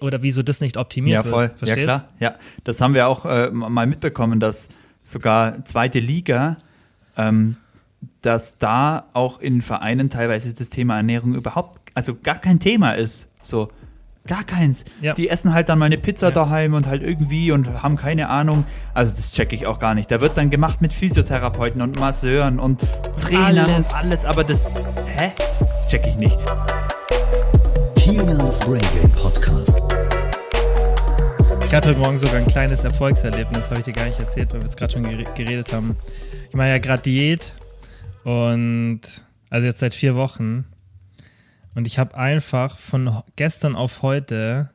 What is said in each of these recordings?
oder wieso das nicht optimiert ja, voll. wird. Verstehst? Ja, klar. Ja, das haben wir auch äh, mal mitbekommen, dass sogar zweite Liga, ähm, dass da auch in Vereinen teilweise das Thema Ernährung überhaupt, also gar kein Thema ist. So, gar keins. Ja. Die essen halt dann mal eine Pizza Ja. daheim und halt irgendwie und haben keine Ahnung. Also das checke ich auch gar nicht. Da wird dann gemacht mit Physiotherapeuten und Masseuren und Trainern Alles. und alles, aber das, hä? Check ich nicht. Kilians Brain Game. Ich hatte heute Morgen sogar ein kleines Erfolgserlebnis, habe ich dir gar nicht erzählt, weil wir jetzt gerade schon gere- geredet haben. Ich mache ja gerade Diät und also jetzt seit vier Wochen und ich habe einfach von gestern auf heute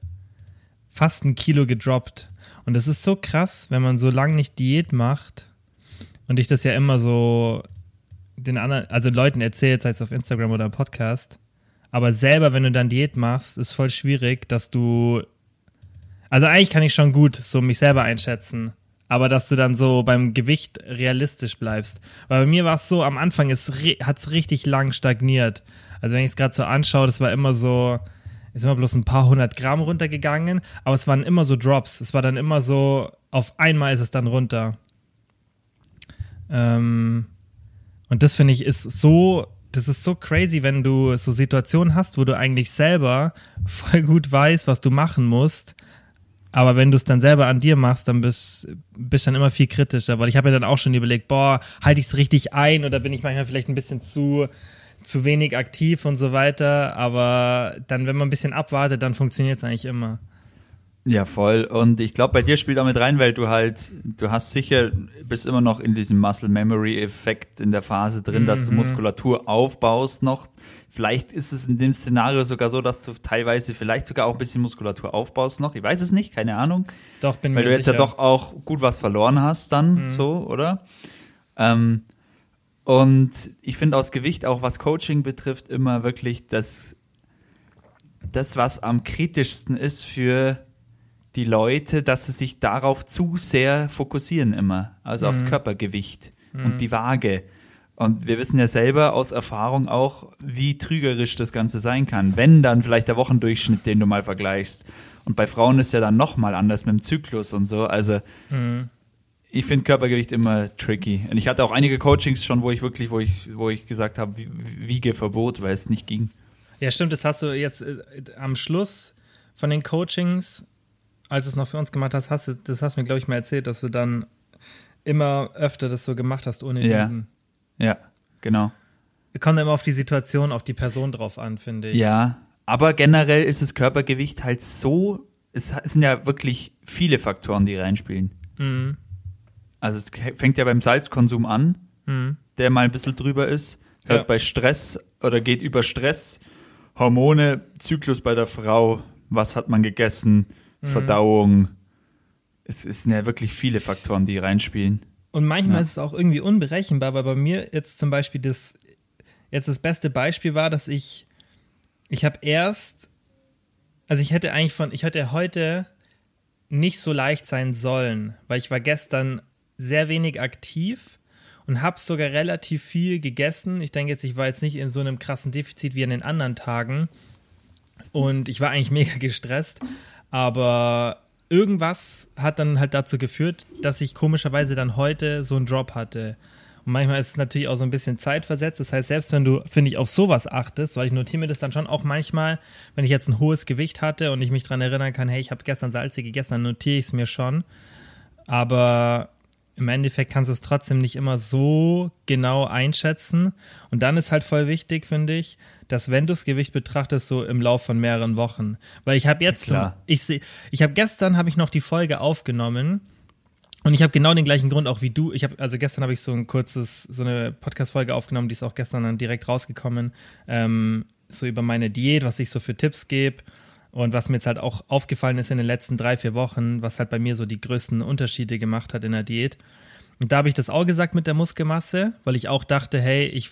fast ein Kilo gedroppt. Und das ist so krass, wenn man so lange nicht Diät macht und ich das ja immer so den anderen, also Leuten erzählt, sei es auf Instagram oder im Podcast. Aber selber, wenn du dann Diät machst, ist voll schwierig, dass du also eigentlich kann ich schon gut so mich selber einschätzen. Aber dass du dann so beim Gewicht realistisch bleibst. Weil bei mir war es so, am Anfang hat es richtig lang stagniert. Also wenn ich es gerade so anschaue, das war immer so, ist immer bloß ein paar hundert Gramm runtergegangen, aber es waren immer so Drops. Es war dann immer so, auf einmal ist es dann runter. Ähm, und das finde ich ist so, das ist so crazy, wenn du so Situationen hast, wo du eigentlich selber voll gut weißt, was du machen musst. Aber wenn du es dann selber an dir machst, dann bist bist dann immer viel kritischer, weil ich habe mir dann auch schon überlegt, boah, halte ich es richtig ein oder bin ich manchmal vielleicht ein bisschen zu zu wenig aktiv und so weiter, aber dann wenn man ein bisschen abwartet, dann funktioniert es eigentlich immer. Ja, voll. Und ich glaube, bei dir spielt auch mit rein, weil du halt, du hast sicher, bist immer noch in diesem Muscle Memory Effekt in der Phase drin, dass du Mhm. Muskulatur aufbaust noch. Vielleicht ist es in dem Szenario sogar so, dass du teilweise vielleicht sogar auch ein bisschen Muskulatur aufbaust noch. Ich weiß es nicht, keine Ahnung. Doch bin Weil mir du jetzt sicher. Mhm. ja doch auch gut was verloren hast dann, so, oder? Ähm, und ich finde aus Gewicht, auch was Coaching betrifft, immer wirklich das, das, was am kritischsten ist für die Leute, dass sie sich darauf zu sehr fokussieren immer. Also Mhm. aufs Körpergewicht und die Waage. Und wir wissen ja selber aus Erfahrung auch, wie trügerisch das Ganze sein kann. Wenn dann vielleicht der Wochendurchschnitt, den du mal vergleichst. Und bei Frauen ist ja dann nochmal anders mit dem Zyklus und so. Also ich finde Körpergewicht immer tricky. Und ich hatte auch einige Coachings schon, wo ich wirklich, wo ich, wo ich gesagt habe, Wie- Wiegeverbot, weil es nicht ging. Ja, stimmt, das hast du jetzt äh, am Schluss von den Coachings, als du es noch für uns gemacht hast, hast du, das hast du mir, glaube ich, mal erzählt, dass du dann immer öfter das so gemacht hast ohne Ja. Wiegen. Ja, genau. Kommt immer auf die Situation, auf die Person drauf an, finde ich. Ja, aber generell ist das Körpergewicht halt so, es es sind ja wirklich viele Faktoren, die reinspielen. Mhm. Also es fängt ja beim Salzkonsum an, Mhm. der mal ein bisschen drüber ist, hört Ja. bei Stress oder geht über Stress, Hormone, Zyklus bei der Frau, was hat man gegessen, Mhm. Verdauung. Es es sind ja wirklich viele Faktoren, die reinspielen. Und manchmal Ja. ist es auch irgendwie unberechenbar, weil bei mir jetzt zum Beispiel das, jetzt das beste Beispiel war, dass ich, ich habe erst, also ich hätte eigentlich von, ich hätte heute nicht so leicht sein sollen, weil ich war gestern sehr wenig aktiv und habe sogar relativ viel gegessen. Ich denke jetzt, ich war jetzt nicht in so einem krassen Defizit wie an den anderen Tagen und ich war eigentlich mega gestresst, aber irgendwas hat dann halt dazu geführt, dass ich komischerweise dann heute so einen Drop hatte. Und manchmal ist es natürlich auch so ein bisschen zeitversetzt. Das heißt, selbst wenn du, finde ich, auf sowas achtest, weil ich notiere mir das dann schon auch manchmal, wenn ich jetzt ein hohes Gewicht hatte und ich mich daran erinnern kann, hey, ich habe gestern salzig gegessen, dann notiere ich es mir schon. Aber im Endeffekt kannst du es trotzdem nicht immer so genau einschätzen. Und dann ist halt voll wichtig, finde ich, dass wenn du das Gewicht betrachtest, so im Lauf von mehreren Wochen. Weil ich habe jetzt, Ja, ich sehe, ich habe gestern habe ich noch die Folge aufgenommen und ich habe genau den gleichen Grund auch wie du. Ich habe also gestern habe ich so ein kurzes so eine Podcast-Folge aufgenommen, die ist auch gestern dann direkt rausgekommen, ähm, so über meine Diät, was ich so für Tipps gebe. Und was mir jetzt halt auch aufgefallen ist in den letzten drei, vier Wochen, was halt bei mir so die größten Unterschiede gemacht hat in der Diät. Und da habe ich das auch gesagt mit der Muskelmasse, weil ich auch dachte, hey, ich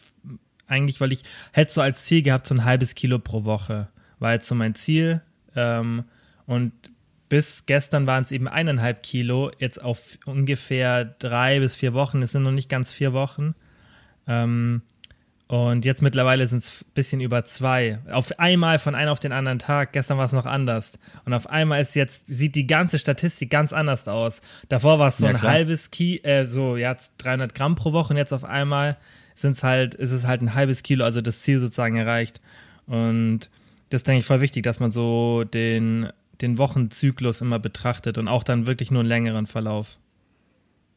eigentlich, weil ich hätte so als Ziel gehabt, so ein halbes Kilo pro Woche. War jetzt so mein Ziel. Ähm, und bis gestern waren es eben eineinhalb Kilo, jetzt auf ungefähr drei bis vier Wochen. Es sind noch nicht ganz vier Wochen. Ähm, Und jetzt mittlerweile sind es ein bisschen über zwei. Auf einmal von einem auf den anderen Tag. Gestern war es noch anders. Und auf einmal ist jetzt, sieht die ganze Statistik ganz anders aus. Davor war es so Ja, ein klar. halbes Kilo, äh, so, ja, 300 Gramm pro Woche. Und jetzt auf einmal sind's halt, ist es halt ein halbes Kilo, also das Ziel sozusagen erreicht. Und das denke ich voll wichtig, dass man so den, den Wochenzyklus immer betrachtet und auch dann wirklich nur einen längeren Verlauf.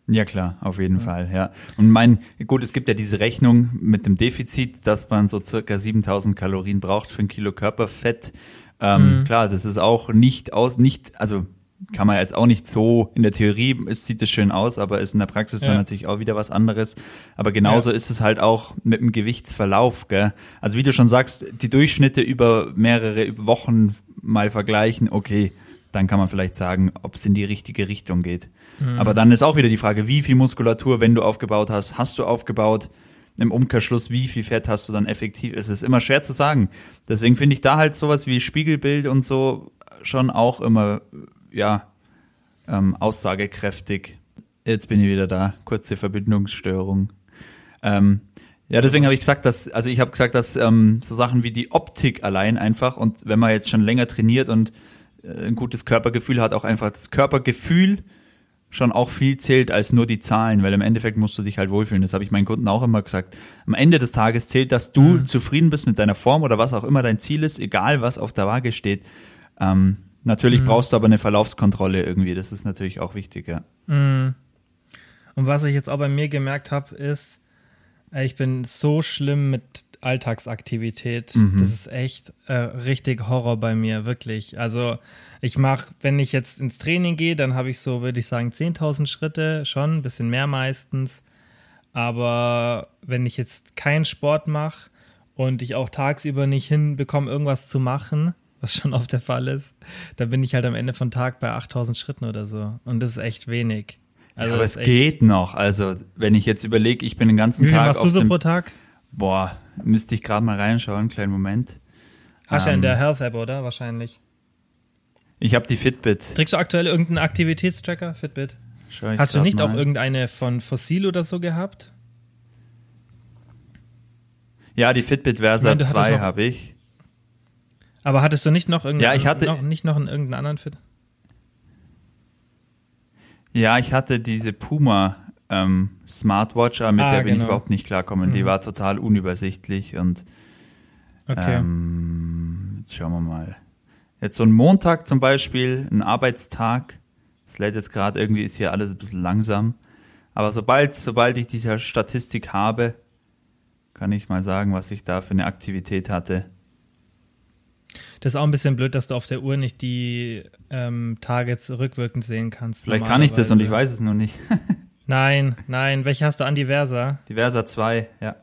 Ja klar, auf jeden Fall, ja. Und mein, gut, es gibt ja diese Rechnung mit dem Defizit, dass man so circa 7000 Kalorien braucht für ein Kilo Körperfett. Ähm, Klar, das ist auch nicht aus, nicht, also kann man jetzt auch nicht so, in der Theorie es sieht es schön aus, aber ist in der Praxis Ja. dann natürlich auch wieder was anderes. Aber genauso Ja. ist es halt auch mit dem Gewichtsverlauf, gell. Also wie du schon sagst, die Durchschnitte über mehrere Wochen mal vergleichen, okay, dann kann man vielleicht sagen, ob es in die richtige Richtung geht. Aber dann ist auch wieder die Frage, wie viel Muskulatur, wenn du aufgebaut hast, hast du aufgebaut? Im Umkehrschluss, wie viel Fett hast du dann effektiv? Es ist immer schwer zu sagen. Deswegen finde ich da halt sowas wie Spiegelbild und so schon auch immer, ja, ähm, aussagekräftig. Jetzt bin ich wieder da. Kurze Verbindungsstörung. Ähm, ja, deswegen habe ich gesagt, dass, also ich habe gesagt, dass ähm, so Sachen wie die Optik allein einfach und wenn man jetzt schon länger trainiert und äh, ein gutes Körpergefühl hat, auch einfach das Körpergefühl schon auch viel zählt als nur die Zahlen, weil im Endeffekt musst du dich halt wohlfühlen. Das habe ich meinen Kunden auch immer gesagt. Am Ende des Tages zählt, dass du zufrieden bist mit deiner Form oder was auch immer dein Ziel ist, egal was auf der Waage steht. Ähm, natürlich brauchst du aber eine Verlaufskontrolle irgendwie. Das ist natürlich auch wichtig, ja. Und was ich jetzt auch bei mir gemerkt habe, ist, ich bin so schlimm mit Alltagsaktivität. Das ist echt äh, richtig Horror bei mir, wirklich. Also ich mache, wenn ich jetzt ins Training gehe, dann habe ich so, würde ich sagen, 10.000 Schritte, schon ein bisschen mehr meistens. Aber wenn ich jetzt keinen Sport mache und ich auch tagsüber nicht hinbekomme, irgendwas zu machen, was schon oft der Fall ist, dann bin ich halt am Ende von Tag bei 8.000 Schritten oder so. Und das ist echt wenig. Also aber das es geht noch. Also wenn ich jetzt überlege, ich bin den ganzen Wie Tag machst auf du so pro Tag? Boah, müsste ich gerade mal reinschauen, kleinen Moment. Hast du ja in Ähm, der Health App, oder? Wahrscheinlich. Ich habe die Fitbit. Trägst du aktuell irgendeinen Aktivitätstracker, Fitbit? Hast du nicht mal. auch irgendeine von Fossil oder so gehabt? Ja, die Fitbit Versa hattest 2 noch- habe ich. Aber hattest du nicht noch irgendeinen, Ja, ich hatte- noch, nicht noch einen, irgendeinen anderen Fit? Ja, ich hatte diese Puma ähm, Smartwatch, aber mit Ah, der bin ich genau. überhaupt nicht klarkommen. Die war total unübersichtlich und Okay. ähm, jetzt schauen wir mal. Jetzt so ein Montag zum Beispiel, ein Arbeitstag. Es lädt jetzt gerade irgendwie, ist hier alles ein bisschen langsam. Aber sobald, sobald ich diese Statistik habe, kann ich mal sagen, was ich da für eine Aktivität hatte. Das ist auch ein bisschen blöd, dass du auf der Uhr nicht die ähm, Targets rückwirkend sehen kannst. Vielleicht kann ich das und ich weiß es noch nicht. Nein, nein. Welche hast du an Diversa? Die Versa 2, ja.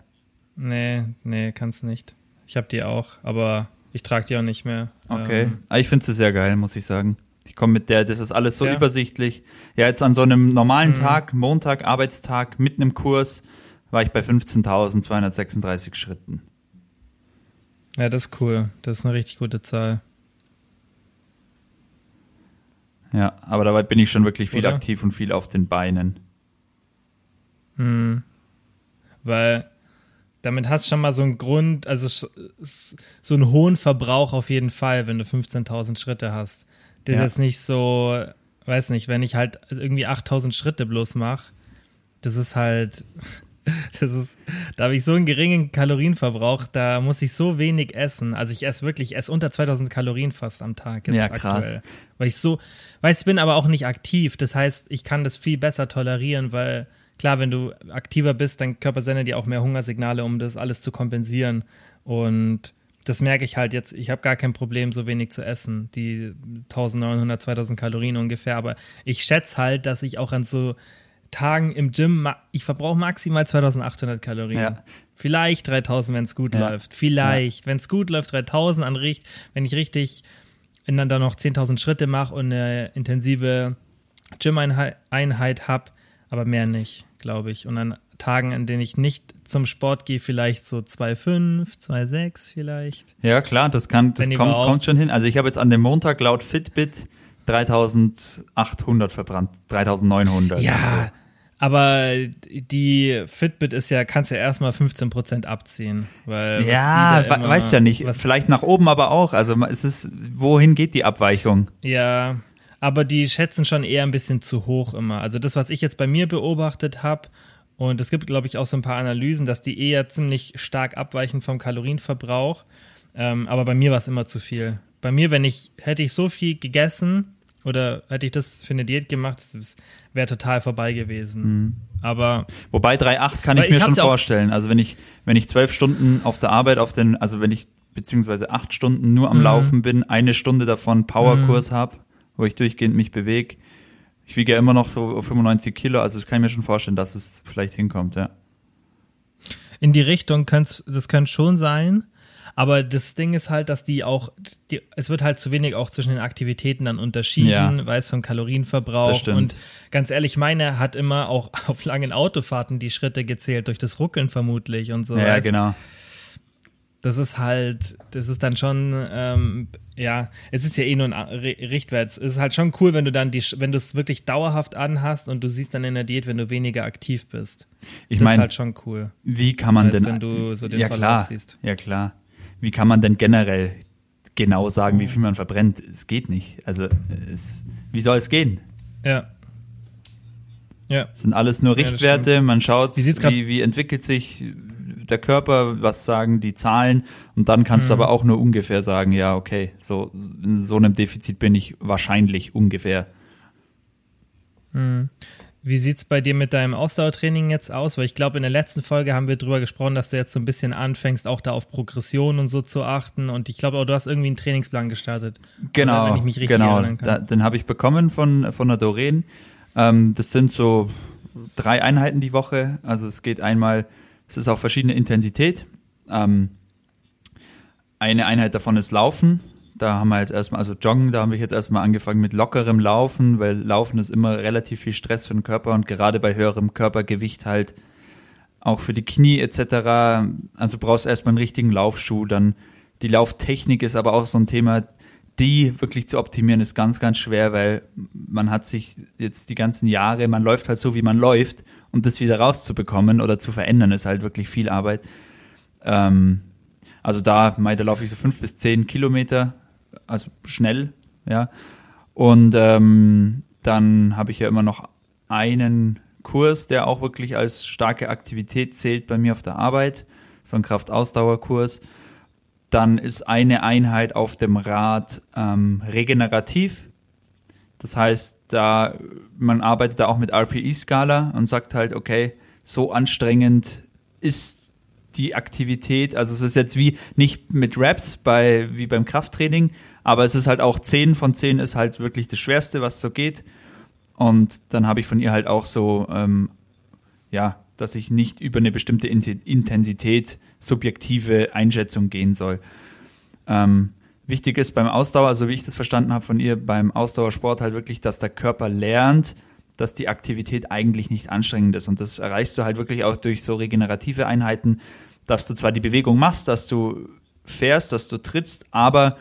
Nee, nee, kannst nicht. Ich habe die auch, aber ich trage die auch nicht mehr. Okay. Ähm, Aber ich finde sie sehr geil, muss ich sagen. Ich komme mit der, das ist alles so Ja. übersichtlich. Ja, jetzt an so einem normalen Mhm. Tag, Montag, Arbeitstag, mitten im Kurs, war ich bei 15.236 Schritten. ja, das ist cool. Das ist eine richtig gute Zahl. Ja, aber dabei bin ich schon wirklich viel Oder? aktiv und viel auf den Beinen. Hm. Weil damit hast du schon mal so einen Grund, also so einen hohen Verbrauch auf jeden Fall, wenn du 15.000 Schritte hast. Das Ja. ist nicht so, weiß nicht, wenn ich halt irgendwie 8.000 Schritte bloß mache, das ist halt, das ist, da habe ich so einen geringen Kalorienverbrauch, da muss ich so wenig essen. Also ich esse wirklich, ich esse unter 2000 Kalorien fast am Tag. Jetzt Ja, krass. Aktuell. Weil ich so, weiß, ich bin aber auch nicht aktiv. Das heißt, ich kann das viel besser tolerieren, weil klar, wenn du aktiver bist, dein Körper sendet dir auch mehr Hungersignale, um das alles zu kompensieren. Und das merke ich halt jetzt. Ich habe gar kein Problem, so wenig zu essen. Die 1900, 2000 Kalorien ungefähr. Aber ich schätze halt, dass ich auch an so Tagen im Gym, ich verbrauche maximal 2800 Kalorien. Ja. Vielleicht 3000, wenn es gut Ja. läuft. Vielleicht. Wenn es gut läuft, 3000 an richt, wenn ich richtig wenn dann da noch 10.000 Schritte mache und eine intensive Gym-Einheit habe, aber mehr nicht, glaube ich. Und an Tagen, an denen ich nicht zum Sport gehe, vielleicht so 2,5, 2,6 vielleicht. Ja, klar, das kann, das kommt, kommt schon hin. Also ich habe jetzt an dem Montag laut Fitbit 3800 verbrannt, 3900. Ja, Also. Aber die Fitbit ist ja, kannst ja erstmal 15% abziehen. Weil ja, we weißt ja nicht. Vielleicht nach oben aber auch. Also es ist, wohin geht die Abweichung? Ja, aber die schätzen schon eher ein bisschen zu hoch immer. Also das, was ich jetzt bei mir beobachtet habe, und es gibt, glaube ich, auch so ein paar Analysen, dass die eher ziemlich stark abweichen vom Kalorienverbrauch. Ähm, aber bei mir war es immer zu viel. Bei mir, wenn ich, hätte ich so viel gegessen, oder hätte ich das für eine Diät gemacht, wäre total vorbei gewesen. Mhm. Aber wobei 3,8 kann ich mir ich schon vorstellen. Also wenn ich wenn ich zwölf Stunden auf der Arbeit auf den, also wenn ich beziehungsweise acht Stunden nur am mhm. Laufen bin, eine Stunde davon Powerkurs mhm. habe, wo ich durchgehend mich bewege. Ich wiege ja immer noch so 95 Kilo, also das kann ich mir schon vorstellen, dass es vielleicht hinkommt, ja. In die Richtung könnte das könnte schon sein. Aber das Ding ist halt, dass die auch, die, es wird halt zu wenig auch zwischen den Aktivitäten dann unterschieden, ja. weiß von Kalorienverbrauch. Und ganz ehrlich, meine hat immer auch auf langen Autofahrten die Schritte gezählt, durch das Ruckeln vermutlich und so. Ja, weißt? genau. Das ist halt, das ist dann schon, ähm, ja, es ist ja eh nur ein Richtwert. Es ist halt schon cool, wenn du dann die, wenn du es wirklich dauerhaft anhast und du siehst dann in der Diät, wenn du weniger aktiv bist. Ich meine, das ist halt schon cool. Wie kann man als denn, wenn du so den ja Verlauf klar, siehst. ja klar wie kann man denn generell genau sagen, wie viel man verbrennt? Es geht nicht. Also es, wie soll es gehen? Ja. Ja. Es sind alles nur Richtwerte. Ja, man schaut, wie, wie, wie entwickelt sich der Körper, was sagen die Zahlen und dann kannst mhm. du aber auch nur ungefähr sagen, ja, okay, so in so einem Defizit bin ich wahrscheinlich ungefähr. Mhm. Wie sieht es bei dir mit deinem Ausdauertraining jetzt aus? Weil ich glaube, in der letzten Folge haben wir darüber gesprochen, dass du jetzt so ein bisschen anfängst, auch da auf Progression und so zu achten. Und ich glaube auch, du hast irgendwie einen Trainingsplan gestartet. Genau, wenn ich mich richtig genau. erinnern kann. Da, den habe ich bekommen von, von der Doreen. Ähm, das sind so drei Einheiten die Woche. Also es geht einmal, es ist auch verschiedene Intensität. Ähm, eine Einheit davon ist Laufen. Da haben wir jetzt erstmal, also Joggen, da haben wir jetzt erstmal angefangen mit lockerem Laufen, weil Laufen ist immer relativ viel Stress für den Körper und gerade bei höherem Körpergewicht halt auch für die Knie etc. Also brauchst erstmal einen richtigen Laufschuh. Dann die Lauftechnik ist aber auch so ein Thema, die wirklich zu optimieren ist ganz, ganz schwer, weil man hat sich jetzt die ganzen Jahre, man läuft halt so, wie man läuft und das wieder rauszubekommen oder zu verändern ist halt wirklich viel Arbeit. Ähm, also da, da laufe ich so fünf bis zehn Kilometer also schnell, ja. Und ähm, dann habe ich ja immer noch einen Kurs, der auch wirklich als starke Aktivität zählt bei mir auf der Arbeit, so ein Kraftausdauerkurs. Dann ist eine Einheit auf dem Rad ähm, regenerativ. Das heißt, da man arbeitet da auch mit RPE-Skala und sagt halt, okay, so anstrengend ist die Aktivität, also es ist jetzt wie nicht mit Raps bei, wie beim Krafttraining, aber es ist halt auch 10 von 10 ist halt wirklich das Schwerste, was so geht. Und dann habe ich von ihr halt auch so, ähm, ja, dass ich nicht über eine bestimmte Intensität subjektive Einschätzung gehen soll. Ähm, wichtig ist beim Ausdauer, also wie ich das verstanden habe von ihr, beim Ausdauersport halt wirklich, dass der Körper lernt, dass die Aktivität eigentlich nicht anstrengend ist. Und das erreichst du halt wirklich auch durch so regenerative Einheiten, dass du zwar die Bewegung machst, dass du fährst, dass du trittst, aber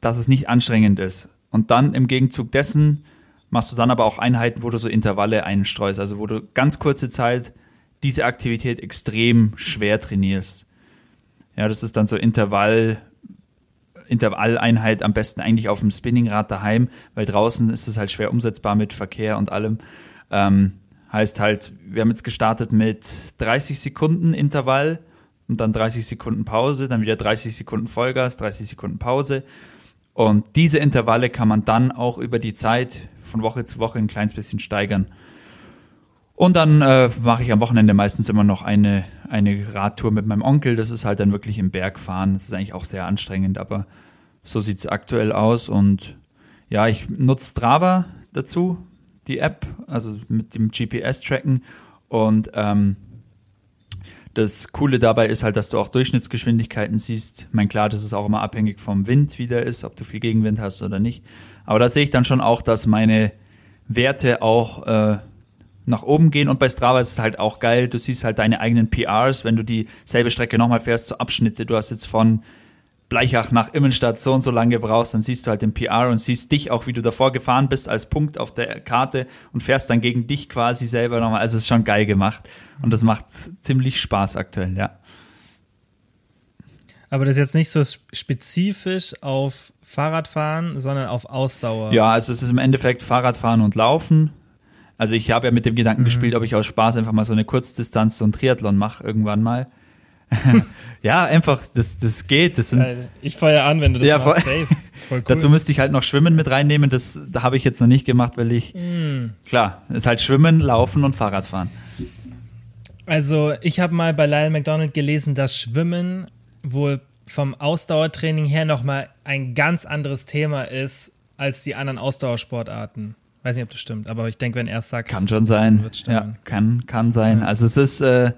dass es nicht anstrengend ist. Und dann im Gegenzug dessen machst du dann aber auch Einheiten, wo du so Intervalle einstreust, also wo du ganz kurze Zeit diese Aktivität extrem schwer trainierst. Ja, das ist dann so Intervall, Intervalleinheit am besten eigentlich auf dem Spinningrad daheim, weil draußen ist es halt schwer umsetzbar mit Verkehr und allem. Ähm, heißt halt, wir haben jetzt gestartet mit 30 Sekunden Intervall und dann 30 Sekunden Pause, dann wieder 30 Sekunden Vollgas, 30 Sekunden Pause. Und diese Intervalle kann man dann auch über die Zeit von Woche zu Woche ein kleines bisschen steigern. Und dann äh, mache ich am Wochenende meistens immer noch eine, eine Radtour mit meinem Onkel. Das ist halt dann wirklich im Berg fahren. Das ist eigentlich auch sehr anstrengend, aber so sieht's aktuell aus. Und ja, ich nutze Strava dazu, die App, also mit dem GPS-Tracken. Und ähm, das Coole dabei ist halt, dass du auch Durchschnittsgeschwindigkeiten siehst. Ich meine, klar, das ist auch immer abhängig vom Wind, wie der ist, ob du viel Gegenwind hast oder nicht. Aber da sehe ich dann schon auch, dass meine Werte auch äh, nach oben gehen und bei Strava ist es halt auch geil, du siehst halt deine eigenen PRs, wenn du dieselbe Strecke nochmal fährst, so Abschnitte, du hast jetzt von Bleichach nach Immenstadt so und so lange brauchst, dann siehst du halt den PR und siehst dich auch, wie du davor gefahren bist, als Punkt auf der Karte und fährst dann gegen dich quasi selber nochmal. Also es ist schon geil gemacht und das macht ziemlich Spaß aktuell, ja. Aber das ist jetzt nicht so spezifisch auf Fahrradfahren, sondern auf Ausdauer. Ja, also es ist im Endeffekt Fahrradfahren und Laufen. Also ich habe ja mit dem Gedanken mhm. gespielt, ob ich aus Spaß einfach mal so eine Kurzdistanz, so ein Triathlon mache irgendwann mal. ja, einfach, das, das geht. Das sind, ich ja an, wenn du das ja, machst. Voll, cool. Dazu müsste ich halt noch Schwimmen mit reinnehmen. Das da habe ich jetzt noch nicht gemacht, weil ich, mm. klar, ist halt Schwimmen, Laufen und Fahrradfahren. Also ich habe mal bei Lyle McDonald gelesen, dass Schwimmen wohl vom Ausdauertraining her nochmal ein ganz anderes Thema ist als die anderen Ausdauersportarten. Weiß nicht, ob das stimmt, aber ich denke, wenn er es sagt. Kann schon sein. Ja, kann, kann sein. Also es ist, äh,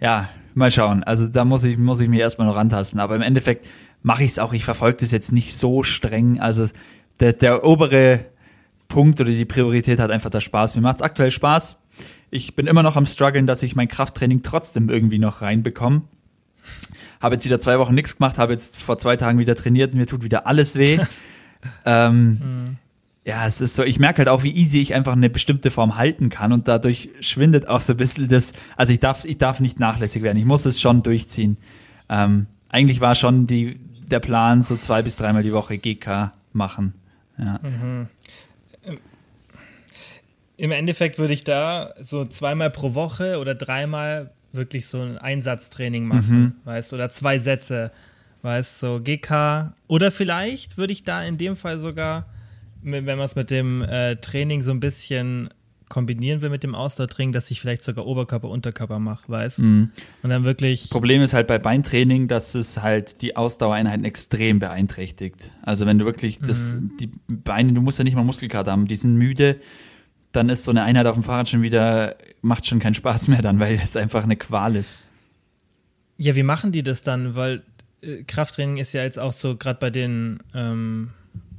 ja, mal schauen. Also da muss ich, muss ich mich erstmal noch rantasten. Aber im Endeffekt mache ich es auch. Ich verfolge das jetzt nicht so streng. Also der, der obere Punkt oder die Priorität hat einfach der Spaß. Mir macht es aktuell Spaß. Ich bin immer noch am struggeln, dass ich mein Krafttraining trotzdem irgendwie noch reinbekomme. Habe jetzt wieder zwei Wochen nichts gemacht, habe jetzt vor zwei Tagen wieder trainiert, mir tut wieder alles weh. ähm, mhm. Ja, es ist so, ich merke halt auch, wie easy ich einfach eine bestimmte Form halten kann und dadurch schwindet auch so ein bisschen das, also ich darf, ich darf nicht nachlässig werden, ich muss es schon durchziehen. Ähm, eigentlich war schon die, der Plan, so zwei bis dreimal die Woche GK machen. Ja. Mhm. Im Endeffekt würde ich da so zweimal pro Woche oder dreimal wirklich so ein Einsatztraining machen, mhm. weißt du, oder zwei Sätze, weißt du, so GK. Oder vielleicht würde ich da in dem Fall sogar, wenn man es mit dem äh, Training so ein bisschen kombinieren will mit dem Ausdauertraining, dass ich vielleicht sogar Oberkörper, Unterkörper mache, weißt mhm. Und dann wirklich. Das Problem ist halt bei Beintraining, dass es halt die Ausdauereinheiten extrem beeinträchtigt. Also wenn du wirklich das, mhm. die Beine, du musst ja nicht mal Muskelkater haben, die sind müde, dann ist so eine Einheit auf dem Fahrrad schon wieder, macht schon keinen Spaß mehr dann, weil es einfach eine Qual ist. Ja, wie machen die das dann? Weil äh, Krafttraining ist ja jetzt auch so, gerade bei den ähm,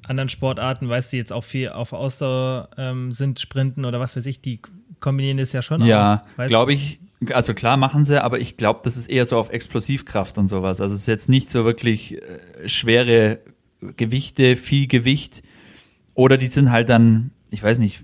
anderen Sportarten, weißt du, jetzt auch viel auf Ausdauer ähm, sind, Sprinten oder was weiß ich, die kombinieren das ja schon Ja, glaube ich, also klar machen sie, aber ich glaube, das ist eher so auf Explosivkraft und sowas. Also es ist jetzt nicht so wirklich äh, schwere Gewichte, viel Gewicht. Oder die sind halt dann, ich weiß nicht,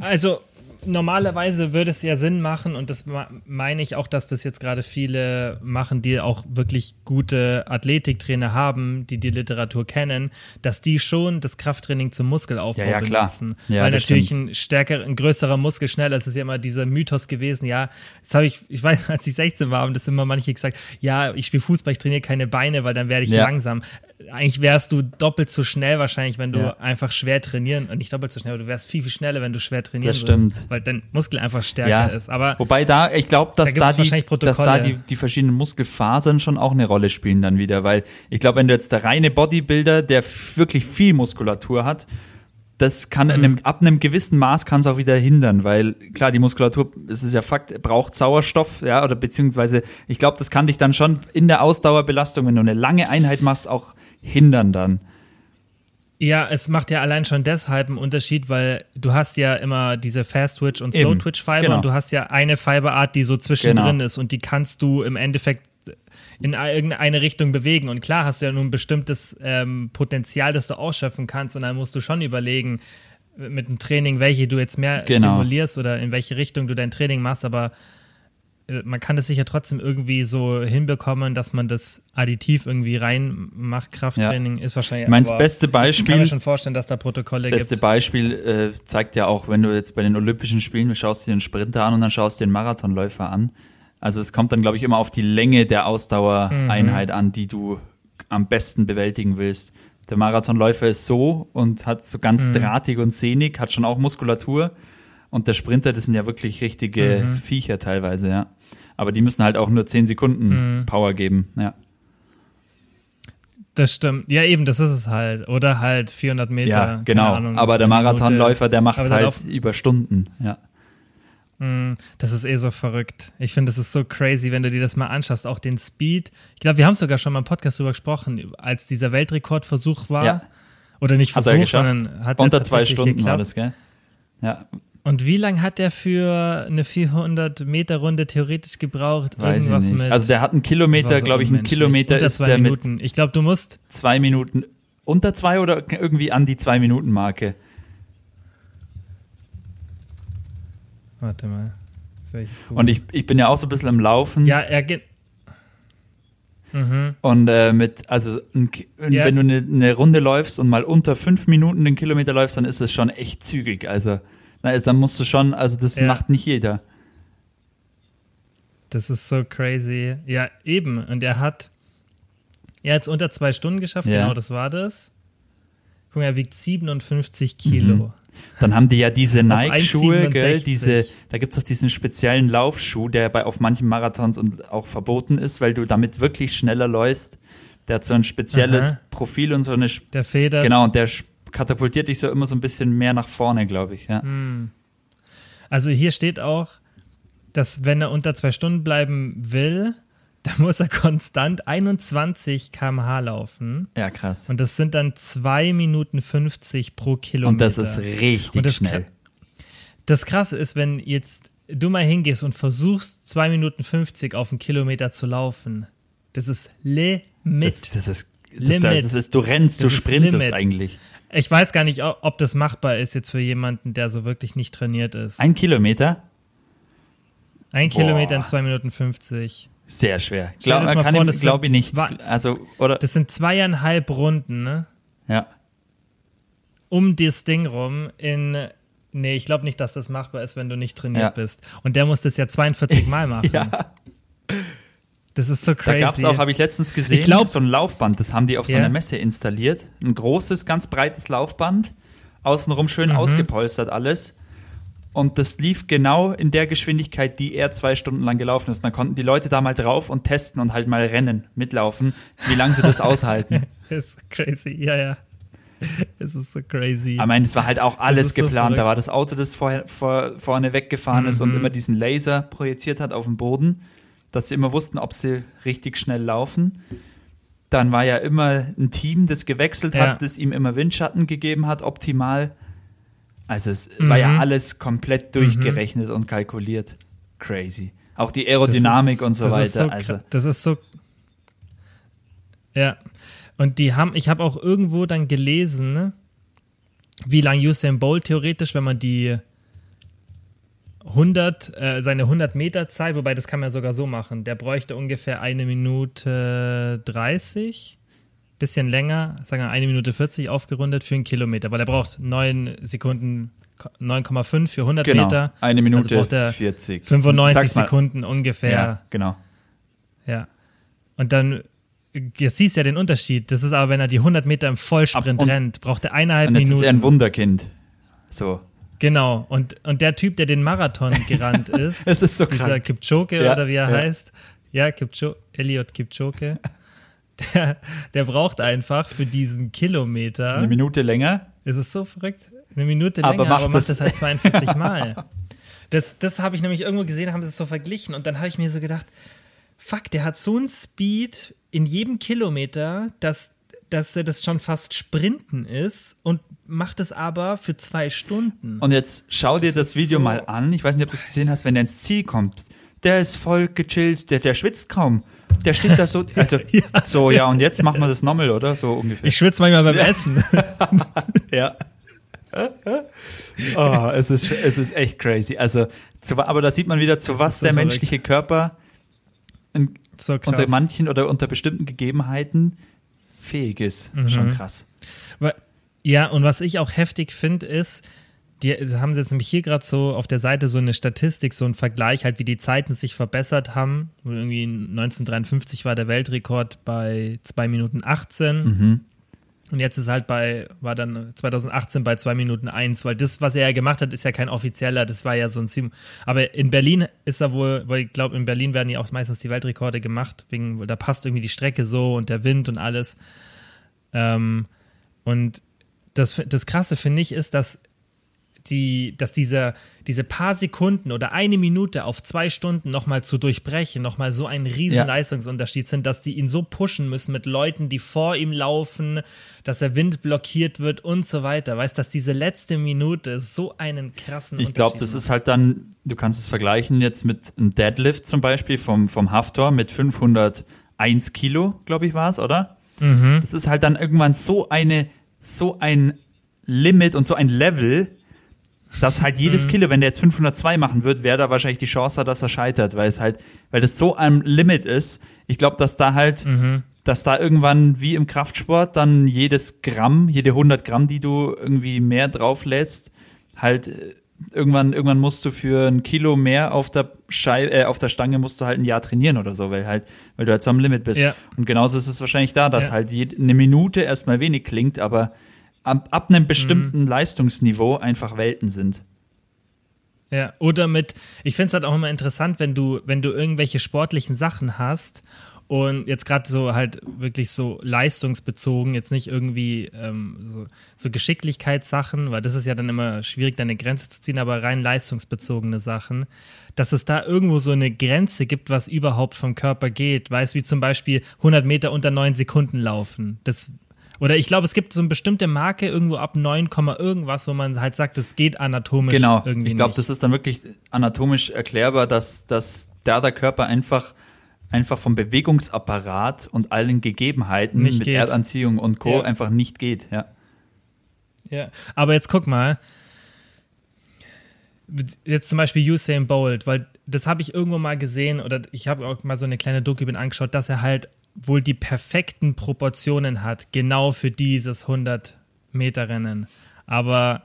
also normalerweise würde es ja Sinn machen, und das meine ich auch, dass das jetzt gerade viele machen, die auch wirklich gute Athletiktrainer haben, die die Literatur kennen, dass die schon das Krafttraining zum Muskelaufbau ja, ja, benutzen. Ja, Weil natürlich stimmt. ein stärker, ein größerer Muskel schneller, das ist ja immer dieser Mythos gewesen, ja, das habe ich, ich weiß, als ich 16 war, haben das immer manche gesagt, ja, ich spiele Fußball, ich trainiere keine Beine, weil dann werde ich langsam eigentlich wärst du doppelt so schnell wahrscheinlich, wenn du ja. einfach schwer trainieren, und nicht doppelt so schnell, aber du wärst viel, viel schneller, wenn du schwer trainieren das stimmt. Würdest, weil dein Muskel einfach stärker ja. ist. Aber Wobei da, ich glaube, dass da, da die, dass da die, die verschiedenen Muskelfasern schon auch eine Rolle spielen dann wieder, weil ich glaube, wenn du jetzt der reine Bodybuilder, der wirklich viel Muskulatur hat, das kann mhm. einem, ab einem gewissen Maß kann es auch wieder hindern, weil klar, die Muskulatur, es ist ja Fakt, braucht Sauerstoff, ja, oder beziehungsweise, ich glaube, das kann dich dann schon in der Ausdauerbelastung, wenn du eine lange Einheit machst, auch hindern dann. Ja, es macht ja allein schon deshalb einen Unterschied, weil du hast ja immer diese Fast Twitch und Slow Twitch Fiber genau. und du hast ja eine Fiberart, die so zwischendrin genau. ist und die kannst du im Endeffekt in irgendeine Richtung bewegen. Und klar hast du ja nun ein bestimmtes ähm, Potenzial, das du ausschöpfen kannst und dann musst du schon überlegen mit dem Training, welche du jetzt mehr genau. stimulierst oder in welche Richtung du dein Training machst, aber man kann es sicher trotzdem irgendwie so hinbekommen, dass man das additiv irgendwie reinmacht. Krafttraining ja. ist wahrscheinlich. Mein beste Beispiel. Ich kann mir schon vorstellen, dass da Protokolle gibt. Das beste. Beispiel äh, zeigt ja auch, wenn du jetzt bei den Olympischen Spielen, du schaust dir den Sprinter an und dann schaust dir den Marathonläufer an. Also es kommt dann, glaube ich, immer auf die Länge der Ausdauereinheit mhm. an, die du am besten bewältigen willst. Der Marathonläufer ist so und hat so ganz mhm. drahtig und sehnig, hat schon auch Muskulatur. Und der Sprinter, das sind ja wirklich richtige mhm. Viecher teilweise, ja. Aber die müssen halt auch nur 10 Sekunden mhm. Power geben, ja. Das stimmt. Ja, eben, das ist es halt. Oder halt 400 Meter. Ja, genau. Ahnung, Aber der Marathonläufer, der macht es halt über Stunden, ja. Mhm. Das ist eh so verrückt. Ich finde, das ist so crazy, wenn du dir das mal anschaust. Auch den Speed. Ich glaube, wir haben sogar schon mal im Podcast darüber gesprochen, als dieser Weltrekordversuch war. Ja. Oder nicht Versuch, sondern hat Unter zwei Stunden geklappt. war das, gell? Ja. Und wie lange hat der für eine 400 Meter Runde theoretisch gebraucht? Weiß Irgendwas ich nicht. mit. Also der hat einen Kilometer, so glaube ich, ein unmenschlich. Kilometer Unter ist zwei der Minuten. mit Ich glaube, du musst. zwei Minuten unter zwei oder irgendwie an die zwei Minuten Marke. Warte mal. Das ich Und ich, ich bin ja auch so ein bisschen am Laufen. Ja, er geht. Mhm. Und äh, mit, also ein, Ja. wenn du eine, eine Runde läufst und mal unter fünf Minuten den Kilometer läufst, dann ist es schon echt zügig. Also, na, ist- dann musst du schon, also das Ja. macht nicht jeder. Das ist so crazy. Ja, eben. Und er hat. Er hat es unter zwei Stunden geschafft, Ja. genau, das war das. Guck mal, er wiegt 57 Kilo. Mhm. Dann haben die ja diese Nike-Schuhe, gell, 1,67. diese, da gibt's doch diesen speziellen Laufschuh, der bei auf manchen Marathons und auch verboten ist, weil du damit wirklich schneller läufst. Der hat so ein spezielles Aha. Profil und so eine, Der federt. genau, und der katapultiert dich so immer so ein bisschen mehr nach vorne, glaube ich, ja. Hm. Also hier steht auch, dass wenn er unter zwei Stunden bleiben will, dann muss er konstant 21 km/h laufen. Ja, krass. Und das sind dann 2 Minuten 50 pro Kilometer. Und das ist richtig das schnell. Das Krasse ist, wenn jetzt du mal hingehst und versuchst, 2 Minuten 50 auf einen Kilometer zu laufen, das ist Limit. Das, das ist, Limit. das ist, du rennst, du Das ist sprintest eigentlich. Ich weiß gar nicht, ob das machbar ist jetzt für jemanden, der so wirklich nicht trainiert ist. Ein Kilometer? Ein Boah. Kilometer in 2 Minuten 50. Sehr schwer. Glaub, das mal kann vor, ich, das glaube ich sind nicht. zwei- Also, oder, Das sind zweieinhalb Runden, ne? ja. Um das Ding rum in. Nee, ich glaube nicht, dass das machbar ist, wenn du nicht trainiert Ja. bist. Und der muss das ja 42 Mal machen. Ja. Das ist so Da crazy. gab's auch, habe ich letztens gesehen, Ich glaub- so ein Laufband, das haben die auf so Ja. einer Messe installiert. Ein großes, ganz breites Laufband, außenrum Mhm. schön ausgepolstert alles. Und das lief genau in der Geschwindigkeit, die er zwei Stunden lang gelaufen ist. Und dann konnten die Leute da mal drauf und testen und halt mal rennen, mitlaufen, wie lange sie das aushalten. Das ist crazy, ja, ja. Es ist so crazy. Ich meine, es war halt auch alles ist so geplant. da war das Auto, das vorher, vor, vorne weggefahren ist Mhm. und immer diesen Laser projiziert hat auf den Boden, dass sie immer wussten, ob sie richtig schnell laufen. Dann war ja immer ein Team, das gewechselt Ja. hat, das ihm immer Windschatten gegeben hat, optimal. Also es war ja Mhm. alles komplett durchgerechnet und kalkuliert. Crazy. Auch die Aerodynamik ist- und so weiter. So, also das ist so. Ja. Und die haben, ich habe auch irgendwo dann gelesen, ne, wie lang Usain Bolt theoretisch, wenn man die 100, äh, seine 100 Meter Zeit, wobei das kann man ja sogar so machen, der bräuchte ungefähr eine Minute 30, bisschen länger, sagen wir eine Minute 40 aufgerundet für einen Kilometer, weil er braucht 9 Sekunden, 9,5 für 100 genau, Meter. eine Minute also braucht er 40. 95 Sag's mal. Sekunden ungefähr. Ja, genau. Ja. Und dann, jetzt siehst du ja den Unterschied. Das ist aber, wenn er die 100 Meter im Vollsprint Ab- rennt, braucht er eineinhalb Und jetzt Minuten. ist er ein Wunderkind. So. Genau. Und, und der Typ, der den Marathon gerannt ist, Es ist so dieser krank. Kipchoge Ja, oder wie er ja. heißt, ja, Kipcho Elliot Kipchoge, der, der braucht einfach für diesen Kilometer, Eine Minute länger. ist es so verrückt, eine Minute Aber länger, macht aber macht das- das halt 42 Mal. Das, das habe ich nämlich irgendwo gesehen, haben sie es so verglichen und dann habe ich mir so gedacht, fuck, der hat so einen Speed in jedem Kilometer, dass, dass er das schon fast Sprinten ist und macht es aber für zwei Stunden. Und jetzt schau dir das, ist Video so- mal an. Ich weiß nicht, ob du es gesehen hast, wenn er ins Ziel kommt. Der ist voll gechillt, der, der schwitzt kaum. Der steht da so, also, so, ja, und jetzt machen wir das nochmal, oder? So ungefähr. ich schwitze manchmal beim Essen. ja. oh, es ist, es ist echt crazy. Also, zu, aber da sieht man wieder, zu was so der verrückt. menschliche Körper in, So unter manchen oder unter bestimmten Gegebenheiten fähig ist. Mhm. Schon krass. Wa- Ja, und was ich auch heftig finde, ist, die haben jetzt nämlich hier gerade so auf der Seite so eine Statistik, so ein Vergleich, halt wie die Zeiten sich verbessert haben. Wo Irgendwie 1953 war der Weltrekord bei 2 Minuten 18. Mhm. Und jetzt ist halt bei, war dann 2018 bei 2 Minuten 1, weil das, was er ja gemacht hat, ist ja kein offizieller, das war ja so ein Sim. Aber in Berlin ist er wohl, weil ich glaube, in Berlin werden ja auch meistens die Weltrekorde gemacht, wegen, da passt irgendwie die Strecke so und der Wind und alles. Ähm, und das, das Krasse finde ich ist, dass die, dass diese, diese paar Sekunden oder eine Minute auf zwei Stunden nochmal zu durchbrechen, nochmal so ein riesen ja. Leistungsunterschied sind, dass die ihn so pushen müssen mit Leuten, die vor ihm laufen, dass der Wind blockiert wird und so weiter. Weißt, dass diese letzte Minute so einen krassen Ich glaube, das ist halt dann, du kannst es vergleichen jetzt mit einem Deadlift zum Beispiel vom, vom Haftor mit 501 Kilo, glaube ich war es, oder? Mhm. Das ist halt dann irgendwann so eine, so ein Limit und so ein Level, dass halt jedes mhm. Kilo, wenn der jetzt 502 machen wird, wäre da wahrscheinlich die Chance, dass er scheitert, weil es halt, weil das so ein Limit ist. Ich glaube, dass da halt, mhm. dass da irgendwann wie im Kraftsport dann jedes Gramm, jede 100 Gramm, die du irgendwie mehr drauflädst, halt äh, irgendwann, irgendwann musst du für ein Kilo mehr auf der Scheibe, äh, auf der Stange musst du halt ein Jahr trainieren oder so, weil halt, weil du halt so am Limit bist. Ja. Und genauso ist es wahrscheinlich da, dass ja. halt jede, eine Minute erstmal wenig klingt, aber ab, ab einem bestimmten mhm. Leistungsniveau einfach Welten sind. Ja, oder mit, ich finde es halt auch immer interessant, wenn du, wenn du irgendwelche sportlichen Sachen hast und jetzt gerade so halt wirklich so leistungsbezogen, jetzt nicht irgendwie ähm, so, so Geschicklichkeitssachen, weil das ist ja dann immer schwierig, deine Grenze zu ziehen, aber rein leistungsbezogene Sachen, dass es da irgendwo so eine Grenze gibt, was überhaupt vom Körper geht. Weißt wie zum Beispiel 100 Meter unter 9 Sekunden laufen. Das oder ich glaube, es gibt so eine bestimmte Marke irgendwo ab 9, irgendwas, wo man halt sagt, es geht anatomisch genau. irgendwie. Ich glaube, das ist dann wirklich anatomisch erklärbar, dass, dass da der Körper einfach einfach vom Bewegungsapparat und allen Gegebenheiten nicht mit geht. Erdanziehung und Co. Ja. einfach nicht geht, ja. Ja, aber jetzt guck mal, jetzt zum Beispiel Usain Bolt, weil das habe ich irgendwo mal gesehen oder ich habe auch mal so eine kleine Doku angeschaut, dass er halt wohl die perfekten Proportionen hat, genau für dieses 100 Meter Rennen. Aber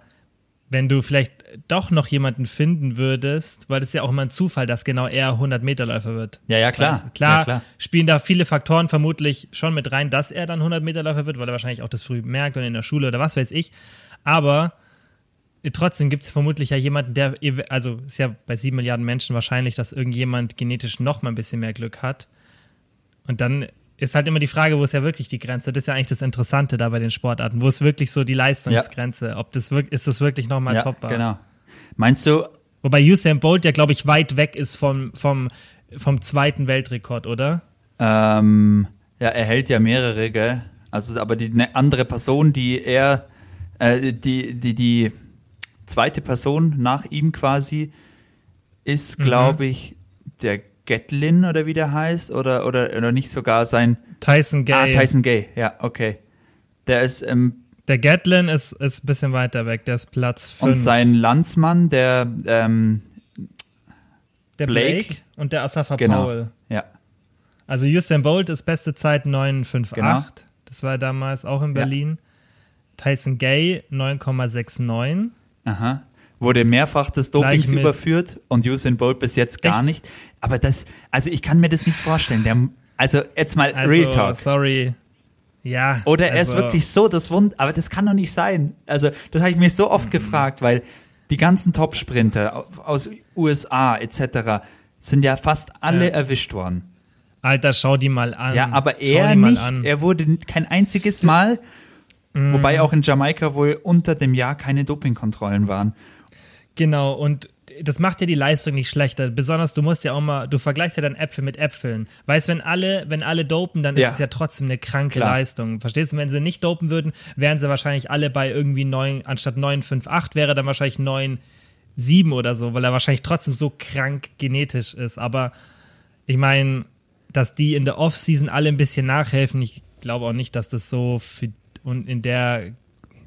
wenn du vielleicht doch noch jemanden finden würdest, weil das ist ja auch immer ein Zufall, dass genau er 100 Meter Läufer wird. Ja, ja, klar. Also, klar, ja, klar, spielen da viele Faktoren vermutlich schon mit rein, dass er dann 100 Meter Läufer wird, weil er wahrscheinlich auch das früh merkt und in der Schule oder was weiß ich. Aber trotzdem gibt es vermutlich ja jemanden, der, also ist ja bei sieben Milliarden Menschen wahrscheinlich, dass irgendjemand genetisch noch mal ein bisschen mehr Glück hat. Und dann ist halt immer die Frage, wo ist ja wirklich die Grenze? Das ist ja eigentlich das Interessante da bei den Sportarten. Wo ist wirklich so die Leistungsgrenze? Ja. Ob das wirklich, ist das wirklich nochmal ja, topbar? Genau. Meinst du? Wobei Usain Bolt ja, glaube ich, weit weg ist vom, vom, vom zweiten Weltrekord, oder? Ähm, ja, er hält ja mehrere, gell? Also, aber die eine andere Person, die er, äh, die, die, die zweite Person nach ihm quasi ist, glaube mhm. ich, der Gatlin oder wie der heißt oder oder oder nicht sogar sein Tyson Gay. Ah, Tyson Gay, ja, okay. Der ist ähm, der Gatlin ist ist ein bisschen weiter weg, der ist Platz 5. Und sein Landsmann, der ähm, der Blake, Blake und der Asafa genau. Paul. Ja. Also Usain Bolt ist beste Zeit 958. Genau. Das war damals auch in Berlin. Ja. Tyson Gay 9,69. Aha wurde mehrfach des Dopings überführt und Usain Bolt bis jetzt gar Echt? nicht. Aber das, also ich kann mir das nicht vorstellen. Der, also jetzt mal also, Real Talk. Sorry. Ja. Oder er ist also wirklich so das Wund, aber das kann doch nicht sein. Also das habe ich mir so oft mhm. gefragt, weil die ganzen Top-Sprinter aus USA etc. sind ja fast alle ja. erwischt worden. Alter, schau die mal an. Ja, aber er nicht. Er wurde kein einziges Mal, mm. wobei auch in Jamaika wohl unter dem Jahr keine Dopingkontrollen waren. Genau, und das macht ja die Leistung nicht schlechter. Besonders du musst ja auch mal, du vergleichst ja dann Äpfel mit Äpfeln. Weißt, wenn alle, wenn alle dopen, dann ja. ist es ja trotzdem eine kranke Klar. Leistung. Verstehst du? Wenn sie nicht dopen würden, wären sie wahrscheinlich alle bei irgendwie 9, anstatt 9, 5, 8 wäre dann wahrscheinlich 9, 7 oder so, weil er wahrscheinlich trotzdem so krank genetisch ist. Aber ich meine, dass die in der Offseason alle ein bisschen nachhelfen, ich glaube auch nicht, dass das so für, und in der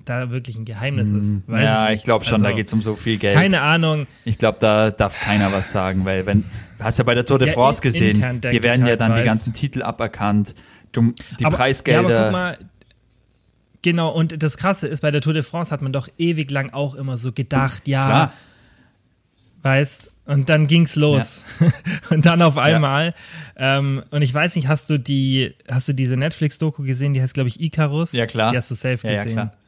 da wirklich ein Geheimnis ist. Hm. Weiß ja, ich glaube schon, also, da geht es um so viel Geld. Keine Ahnung. Ich glaube, da darf keiner was sagen, weil wenn, du hast ja bei der Tour de France ja, gesehen, intern, die werden ja halt dann weiß. die ganzen Titel aberkannt, du, die aber, Preisgelder. Ja, aber guck mal, Genau, und das Krasse ist, bei der Tour de France hat man doch ewig lang auch immer so gedacht, ja, Klar. weißt, und dann ging's los. Ja. und dann auf einmal. Ja. Ähm, und ich weiß nicht, hast du die, hast du diese Netflix-Doku gesehen, die heißt, glaube ich, Icarus? Ja, klar. Die hast du safe ja, gesehen. Ja, klar.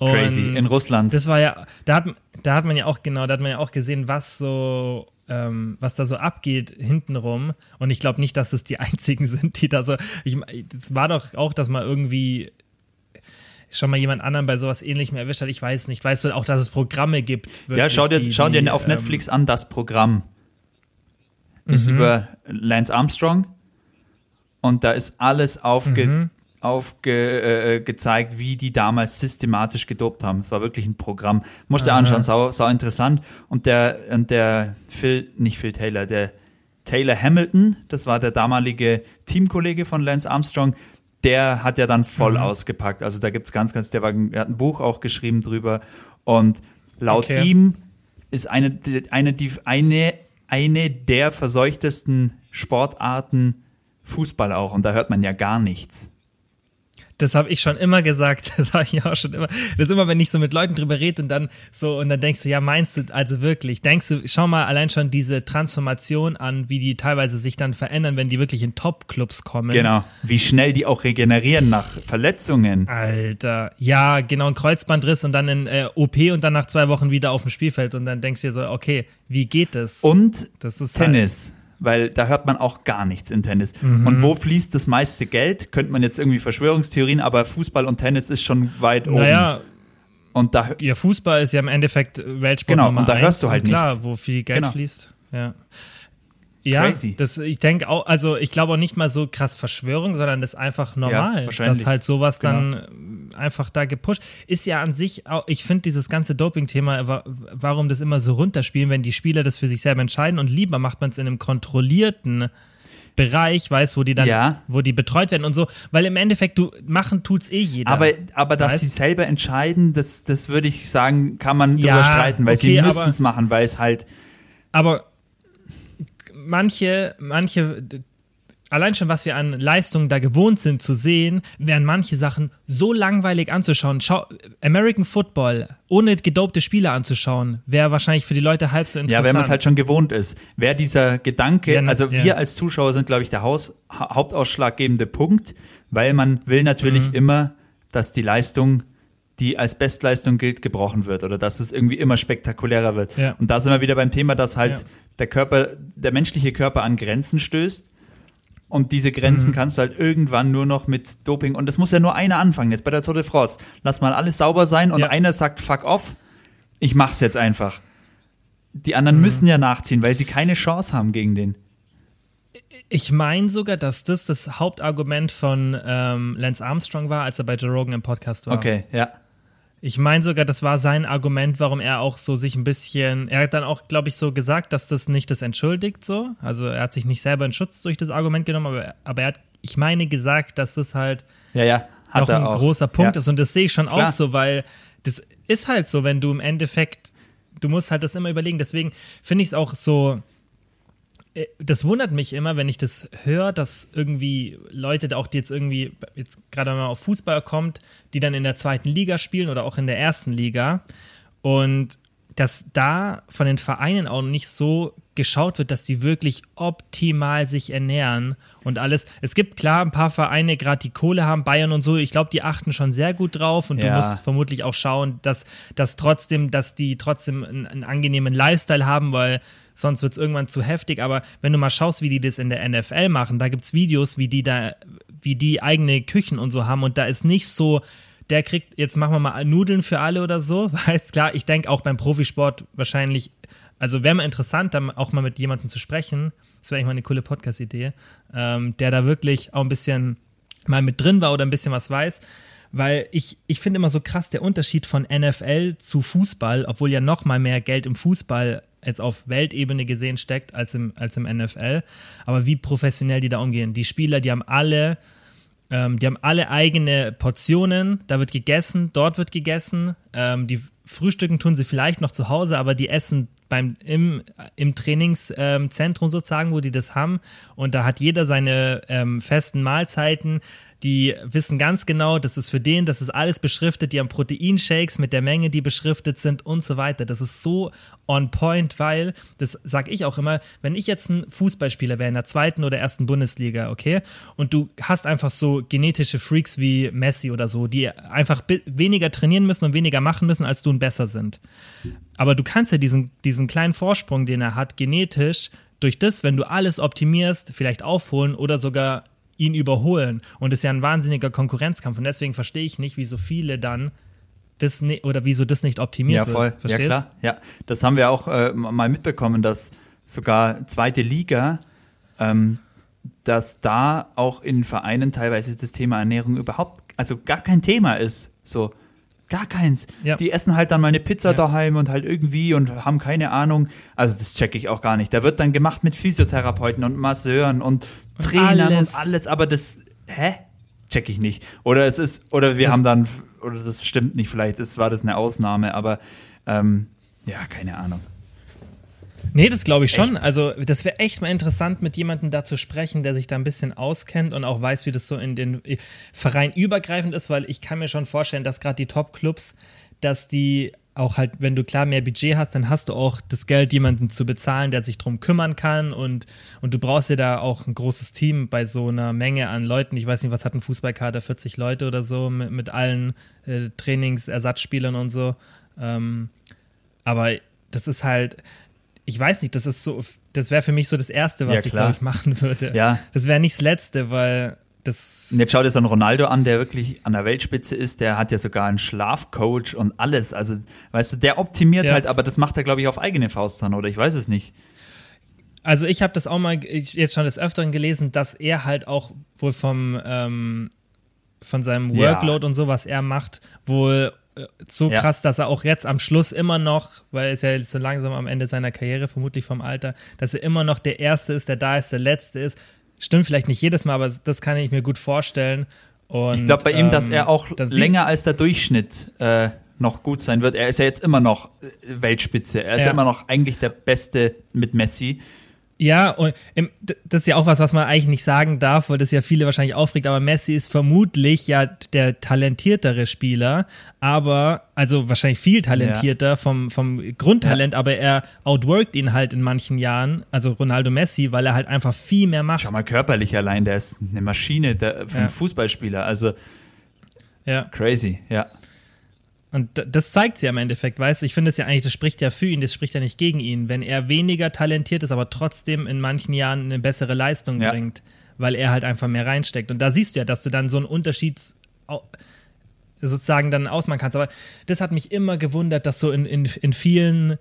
Crazy. In Russland. Das war ja, da hat, da hat man ja auch, genau, da hat man ja auch gesehen, was so, ähm, was da so abgeht hintenrum. Und ich glaube nicht, dass es die einzigen sind, die da so. Ich, es war doch auch, dass man irgendwie. schon mal jemand anderen bei sowas ähnlichem erwischt hat. Ich weiß nicht. Weißt du auch, dass es Programme gibt? ja, schau dir, die, schau dir auf ähm, Netflix an, das Programm. Ist mhm. über Lance Armstrong und da ist alles aufge, mhm. Aufgezeigt, äh, wie die damals systematisch gedopt haben. Es war wirklich ein Programm. Musst du anschauen, sau, sau interessant. Und der, und der Phil, nicht Phil Taylor, der Taylor Hamilton, das war der damalige Teamkollege von Lance Armstrong, der hat ja dann voll mhm. ausgepackt. Also da gibt's ganz, ganz, der, war, der hat ein Buch auch geschrieben drüber. Und laut okay. ihm ist eine, eine, die, eine, eine der verseuchtesten Sportarten Fußball auch. Und da hört man ja gar nichts. Das habe ich schon immer gesagt. Das habe ich auch schon immer. Das ist immer, wenn ich so mit Leuten drüber rede und dann so, und dann denkst du, ja, meinst du also wirklich? Denkst du, schau mal allein schon diese Transformation an, wie die teilweise sich dann verändern, wenn die wirklich in Top-Clubs kommen. Genau. Wie schnell die auch regenerieren nach Verletzungen. Alter. Ja, genau, ein Kreuzbandriss und dann in äh, OP und dann nach zwei Wochen wieder auf dem Spielfeld und dann denkst du dir so, okay, wie geht das? Und das ist Tennis. Halt weil da hört man auch gar nichts in Tennis. Mhm. Und wo fließt das meiste Geld? Könnte man jetzt irgendwie Verschwörungstheorien, aber Fußball und Tennis ist schon weit oben. Naja, und da, ja, Fußball ist ja im Endeffekt Weltsport Genau, Nummer und da hörst du halt klar, nichts. Klar, wo viel Geld genau. fließt. Ja. Ja, Crazy. das, ich denke auch, also ich glaube auch nicht mal so krass Verschwörung, sondern das ist einfach normal, ja, dass halt sowas genau. dann einfach da gepusht. Ist ja an sich auch, ich finde dieses ganze Doping-Thema, warum das immer so runterspielen, wenn die Spieler das für sich selber entscheiden und lieber macht man es in einem kontrollierten Bereich, weiß, wo die dann, ja. wo die betreut werden und so, weil im Endeffekt du machen tut's eh jeder. Aber, aber dass weißt? sie selber entscheiden, das, das würde ich sagen, kann man ja, drüber streiten, weil okay, sie müssten es machen, weil es halt. Aber manche, manche, allein schon, was wir an Leistungen da gewohnt sind zu sehen, wären manche Sachen so langweilig anzuschauen. Schau, American Football ohne gedopte Spieler anzuschauen, wäre wahrscheinlich für die Leute halb so interessant. Ja, wenn man es halt schon gewohnt ist. Wäre dieser Gedanke, ja, also ja. wir als Zuschauer sind, glaube ich, der Haus, hauptausschlaggebende Punkt, weil man will natürlich mhm. immer, dass die Leistung die als Bestleistung gilt, gebrochen wird oder dass es irgendwie immer spektakulärer wird. Ja. Und da sind wir wieder beim Thema, dass halt ja. der Körper, der menschliche Körper an Grenzen stößt. Und diese Grenzen mhm. kannst du halt irgendwann nur noch mit Doping. Und das muss ja nur einer anfangen, jetzt bei der Tour de France. Lass mal alles sauber sein und ja. einer sagt, fuck off, ich mach's jetzt einfach. Die anderen mhm. müssen ja nachziehen, weil sie keine Chance haben gegen den. Ich meine sogar, dass das das Hauptargument von ähm, Lance Armstrong war, als er bei Joe Rogan im Podcast war. Okay, ja. Ich meine sogar, das war sein Argument, warum er auch so sich ein bisschen, er hat dann auch, glaube ich, so gesagt, dass das nicht das entschuldigt so. Also er hat sich nicht selber in Schutz durch das Argument genommen, aber, aber er hat, ich meine, gesagt, dass das halt ja, ja, doch ein auch. großer Punkt ja. ist. Und das sehe ich schon Klar. auch so, weil das ist halt so, wenn du im Endeffekt, du musst halt das immer überlegen. Deswegen finde ich es auch so, das wundert mich immer, wenn ich das höre, dass irgendwie Leute, auch die jetzt irgendwie, jetzt gerade mal auf Fußball kommt, die dann in der zweiten Liga spielen oder auch in der ersten Liga und dass da von den Vereinen auch nicht so geschaut wird, dass die wirklich optimal sich ernähren und alles. Es gibt klar ein paar Vereine, gerade die Kohle haben, Bayern und so, ich glaube, die achten schon sehr gut drauf und ja. du musst vermutlich auch schauen, dass, dass trotzdem, dass die trotzdem einen, einen angenehmen Lifestyle haben, weil sonst wird es irgendwann zu heftig. Aber wenn du mal schaust, wie die das in der NFL machen, da gibt es Videos, wie die da, wie die eigene Küchen und so haben und da ist nicht so, der kriegt, jetzt machen wir mal Nudeln für alle oder so. Weißt klar, ich denke auch beim Profisport wahrscheinlich, also wäre mal interessant, dann auch mal mit jemandem zu sprechen. Das wäre eigentlich mal eine coole Podcast-Idee, ähm, der da wirklich auch ein bisschen mal mit drin war oder ein bisschen was weiß. Weil ich, ich finde immer so krass der Unterschied von NFL zu Fußball, obwohl ja noch mal mehr Geld im Fußball jetzt auf Weltebene gesehen steckt als im, als im NFL. Aber wie professionell die da umgehen. Die Spieler, die haben alle, ähm, die haben alle eigene Portionen. Da wird gegessen, dort wird gegessen. Ähm, die Frühstücken tun sie vielleicht noch zu Hause, aber die essen beim, im, im Trainingszentrum ähm, sozusagen, wo die das haben. Und da hat jeder seine ähm, festen Mahlzeiten die wissen ganz genau, das ist für den, das ist alles beschriftet, die haben Proteinshakes mit der Menge, die beschriftet sind und so weiter. Das ist so on point, weil, das sage ich auch immer, wenn ich jetzt ein Fußballspieler wäre in der zweiten oder ersten Bundesliga, okay, und du hast einfach so genetische Freaks wie Messi oder so, die einfach weniger trainieren müssen und weniger machen müssen, als du und besser sind. Aber du kannst ja diesen, diesen kleinen Vorsprung, den er hat, genetisch, durch das, wenn du alles optimierst, vielleicht aufholen oder sogar ihn überholen. Und es ist ja ein wahnsinniger Konkurrenzkampf. Und deswegen verstehe ich nicht, wieso viele dann das ne oder wieso das nicht optimiert ja, voll. wird. Verstehst? Ja, klar. Ja, das haben wir auch äh, mal mitbekommen, dass sogar zweite Liga, ähm, dass da auch in Vereinen teilweise das Thema Ernährung überhaupt, also gar kein Thema ist. So, gar keins. Ja. Die essen halt dann mal eine Pizza Ja. daheim und halt irgendwie und haben keine Ahnung. Also das checke ich auch gar nicht. Da wird dann gemacht mit Physiotherapeuten und Masseuren und Trainern alles. und alles, aber das, hä? Check ich nicht. Oder es ist, oder wir Das- haben dann, oder das stimmt nicht, vielleicht ist, war das eine Ausnahme, aber ähm, ja, keine Ahnung. Nee, das glaube ich schon. Also, das wäre echt mal interessant, mit jemandem da zu sprechen, der sich da ein bisschen auskennt und auch weiß, wie das so in den äh, Verein übergreifend ist, weil ich kann mir schon vorstellen, dass gerade die Top-Clubs, dass die auch halt, wenn du klar mehr Budget hast, dann hast du auch das Geld, jemanden zu bezahlen, der sich drum kümmern kann und, und du brauchst ja da auch ein großes Team bei so einer Menge an Leuten. Ich weiß nicht, was hat ein Fußballkader, 40 Leute oder so, mit, mit allen äh, Trainingsersatzspielern und so. Ähm, aber das ist halt, ich weiß nicht, das ist so, das wäre für mich so das Erste, was Ja, ich, glaube ich, machen würde. Ja. Das wäre nicht das Letzte, weil das. Und jetzt schau dir so einen Ronaldo an, der wirklich an der Weltspitze ist, der hat ja sogar einen Schlafcoach und alles. Also, weißt du, der optimiert Ja. halt, aber das macht er, glaube ich, auf eigene Faust dann, oder ich weiß es nicht. Also ich habe das auch mal ich, jetzt schon des Öfteren gelesen, dass er halt auch wohl vom ähm, von seinem Ja. Workload und so, was er macht, wohl so Ja. krass, dass er auch jetzt am Schluss immer noch, weil er ist ja jetzt so langsam am Ende seiner Karriere, vermutlich vom Alter, dass er immer noch der Erste ist, der da ist, der Letzte ist. Stimmt vielleicht nicht jedes Mal, aber das kann ich mir gut vorstellen. Und, Ich glaube bei ihm, dass ähm, er auch dann siehst- länger als der Durchschnitt äh, noch gut sein wird. Er ist ja jetzt immer noch äh, Weltspitze. Er ist ja. Ja. immer noch eigentlich der Beste mit Messi. Ja, und das ist ja auch was, was man eigentlich nicht sagen darf, weil das ja viele wahrscheinlich aufregt, aber Messi ist vermutlich ja der talentiertere Spieler, aber, also wahrscheinlich viel talentierter vom, vom Grundtalent, aber er outworkt ihn halt in manchen Jahren, also Ronaldo Messi, weil er halt einfach viel mehr macht. Schau mal körperlich allein, der ist eine Maschine der, für einen Ja. Fußballspieler. Also Ja. crazy, ja. Und das zeigt sie am Endeffekt, weißt du? Ich finde es ja eigentlich, das spricht ja für ihn, das spricht ja nicht gegen ihn. Wenn er weniger talentiert ist, aber trotzdem in manchen Jahren eine bessere Leistung Ja. bringt, weil er halt einfach mehr reinsteckt. Und da siehst du ja, dass du dann so einen Unterschied sozusagen dann ausmachen kannst. Aber das hat mich immer gewundert, dass so in, in, in vielen,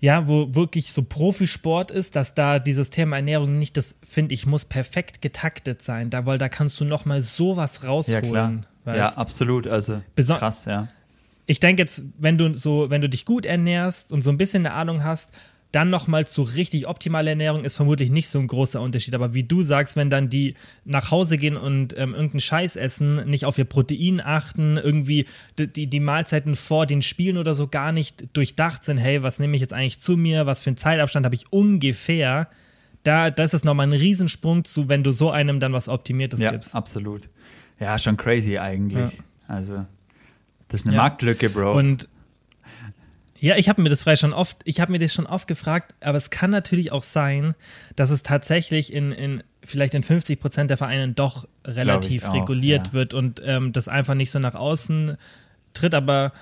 ja, wo wirklich so Profisport ist, dass da dieses Thema Ernährung nicht, das finde ich, muss perfekt getaktet sein. Da, weil da kannst du noch mal sowas Ja, rausholen. klar. Ja, weißt? absolut. Also Beso- krass, ja. Ich denke jetzt, wenn du so, wenn du dich gut ernährst und so ein bisschen eine Ahnung hast, dann nochmal zu richtig optimaler Ernährung ist vermutlich nicht so ein großer Unterschied. Aber wie du sagst, wenn dann die nach Hause gehen und ähm, irgendeinen Scheiß essen, nicht auf ihr Protein achten, irgendwie die, die, die Mahlzeiten vor den Spielen oder so gar nicht durchdacht sind, hey, was nehme ich jetzt eigentlich zu mir, was für einen Zeitabstand habe ich ungefähr, da, das ist nochmal ein Riesensprung zu, wenn du so einem dann was Optimiertes Ja, gibst. absolut. Ja, schon crazy eigentlich. Also, das ist eine Ja. Marktlücke, Bro. Und ja, ich habe mir das frei schon oft, ich habe mir das schon oft gefragt, aber es kann natürlich auch sein, dass es tatsächlich in, in vielleicht in 50 Prozent der Vereinen doch relativ auch, reguliert ja. wird und ähm, das einfach nicht so nach außen tritt, aber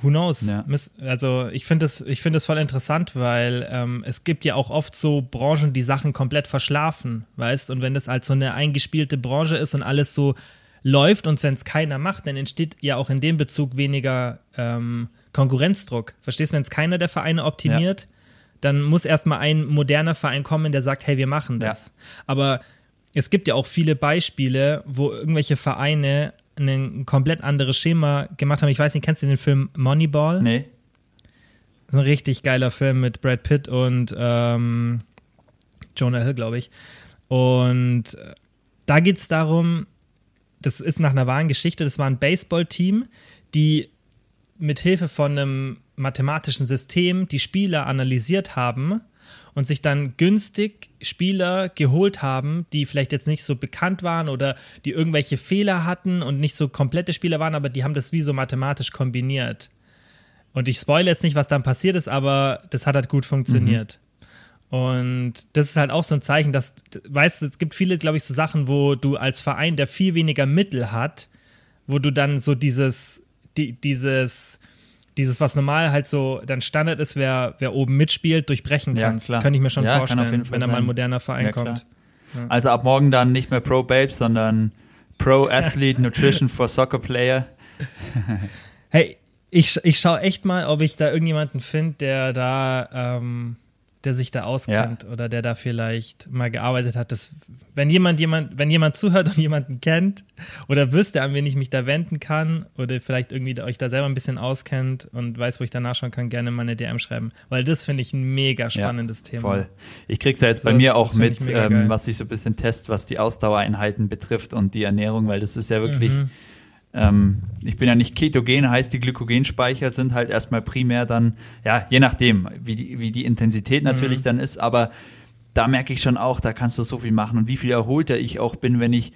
who knows? Ja. Also ich finde das, ich finde das voll interessant, weil ähm, es gibt ja auch oft so Branchen, die Sachen komplett verschlafen, weißt? Und wenn das halt so eine eingespielte Branche ist und alles so läuft und wenn es keiner macht, dann entsteht ja auch in dem Bezug weniger ähm, Konkurrenzdruck. Verstehst du, wenn es keiner der Vereine optimiert, dann muss erstmal ein moderner Verein kommen, der sagt, hey, wir machen das. Aber es gibt ja auch viele Beispiele, wo irgendwelche Vereine ein komplett anderes Schema gemacht haben. Ich weiß nicht, kennst du den Film Moneyball? nee. Das ist ein richtig geiler Film mit Brad Pitt und ähm, Jonah Hill, glaube ich. Und äh, da geht es darum, das ist nach einer wahren Geschichte, das war ein Baseballteam, die mit Hilfe von einem mathematischen System die Spieler analysiert haben und sich dann günstig Spieler geholt haben, die vielleicht jetzt nicht so bekannt waren oder die irgendwelche Fehler hatten und nicht so komplette Spieler waren, aber die haben das wie so mathematisch kombiniert. Und ich spoilere jetzt nicht, was dann passiert ist, aber das hat halt gut funktioniert. Und das ist halt auch so ein Zeichen, dass, weißt du, es gibt viele, glaube ich, so Sachen, wo du als Verein, der viel weniger Mittel hat, wo du dann so dieses, die, dieses, dieses, was normal halt so dann Standard ist, wer, wer oben mitspielt, durchbrechen Ja, kannst. klar. Könnte ich mir schon Ja, kann auf vorstellen, jeden Fall wenn da mal ein moderner Verein Ja, kommt. Also ab morgen dann nicht mehr Pro Babe, sondern Pro Athlete Nutrition for Soccer Player. hey, ich, ich schaue echt mal, ob ich da irgendjemanden finde, der da, ähm, der sich da auskennt ja. oder der da vielleicht mal gearbeitet hat. Das, wenn jemand, jemand, wenn jemand zuhört und jemanden kennt oder wüsste, an wen ich mich da wenden kann oder vielleicht irgendwie euch da selber ein bisschen auskennt und weiß, wo ich da nachschauen kann, gerne mal eine DM schreiben. Weil das finde ich ein mega spannendes ja, Thema. Voll. Ich krieg's ja jetzt bei das, mir auch mit, ähm, was ich so ein bisschen test, was die Ausdauereinheiten betrifft und die Ernährung, weil das ist ja wirklich. Mhm ähm, ich bin ja nicht ketogen, heißt die Glykogenspeicher sind halt erstmal primär dann, ja, je nachdem, wie die, wie die Intensität natürlich mhm. dann ist, aber da merke ich schon auch, da kannst du so viel machen und wie viel erholter ich auch bin, wenn ich,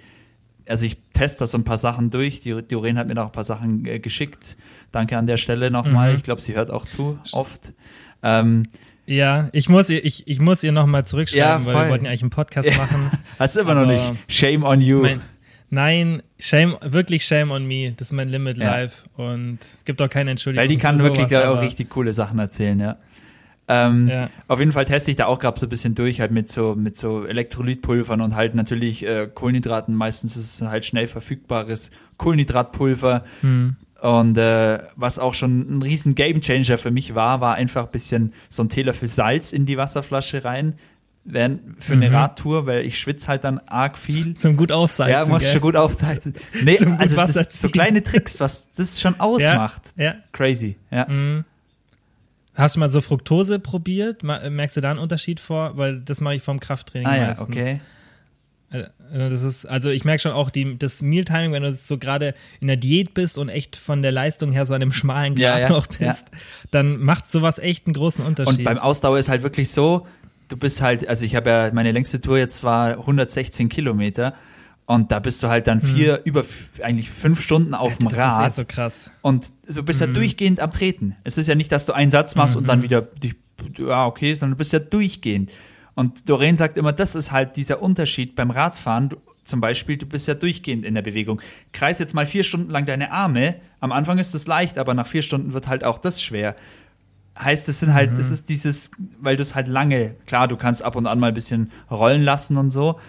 also ich teste da so ein paar Sachen durch, die Doreen hat mir noch ein paar Sachen äh, geschickt, danke an der Stelle nochmal, mhm. ich glaube, sie hört auch zu, oft. Ähm, ja, ich muss ihr, ich, ich muss ihr nochmal zurückschreiben, ja, weil wir wollten ja eigentlich einen Podcast machen. Hast du immer noch nicht. Shame on you. Mein, Nein, shame, wirklich shame on me. Das ist mein Limit ja. live und gibt auch keine Entschuldigung. Weil die kann wirklich sowas, auch richtig coole Sachen erzählen, ja. Ähm, ja. Auf jeden Fall teste ich da auch gerade so ein bisschen durch, halt mit so, mit so Elektrolytpulvern und halt natürlich äh, Kohlenhydraten. Meistens ist es halt schnell verfügbares Kohlenhydratpulver. Hm. Und äh, was auch schon ein riesen Gamechanger für mich war, war einfach ein bisschen so ein Teelöffel Salz in die Wasserflasche rein, werden für eine mhm. Radtour, weil ich schwitze halt dann arg viel. Zum gut aufsalzen. Ja, muss schon gut aufsalzen. Nee, Zum also so kleine Tricks, was das schon ausmacht. Ja, ja. Crazy, ja. Mhm. Hast du mal so Fructose probiert? Merkst du da einen Unterschied vor? Weil das mache ich vom Krafttraining ah, meistens. ja, okay. Äh, das ist, also ich merke schon auch die, das Mealtiming, wenn du so gerade in der Diät bist und echt von der Leistung her so an einem schmalen Grad ja, ja, noch bist, ja. dann macht sowas echt einen großen Unterschied. Und beim Ausdauer ist halt wirklich so, du bist halt, also ich habe ja, meine längste Tour jetzt war 116 Kilometer und da bist du halt dann vier, mhm. über eigentlich fünf Stunden auf dem Rad. Das ist ja so krass. Und du bist mhm. ja durchgehend am Treten. Es ist ja nicht, dass du einen Satz machst mhm. und dann mhm. wieder, dich, ja, okay, sondern du bist ja durchgehend. Und Doreen sagt immer, das ist halt dieser Unterschied beim Radfahren. Du, zum Beispiel, du bist ja durchgehend in der Bewegung. Kreis jetzt mal vier Stunden lang deine Arme. Am Anfang ist das leicht, aber nach vier Stunden wird halt auch das schwer heißt, es sind halt, mhm. es ist dieses, weil du es halt lange, klar, du kannst ab und an mal ein bisschen rollen lassen und so,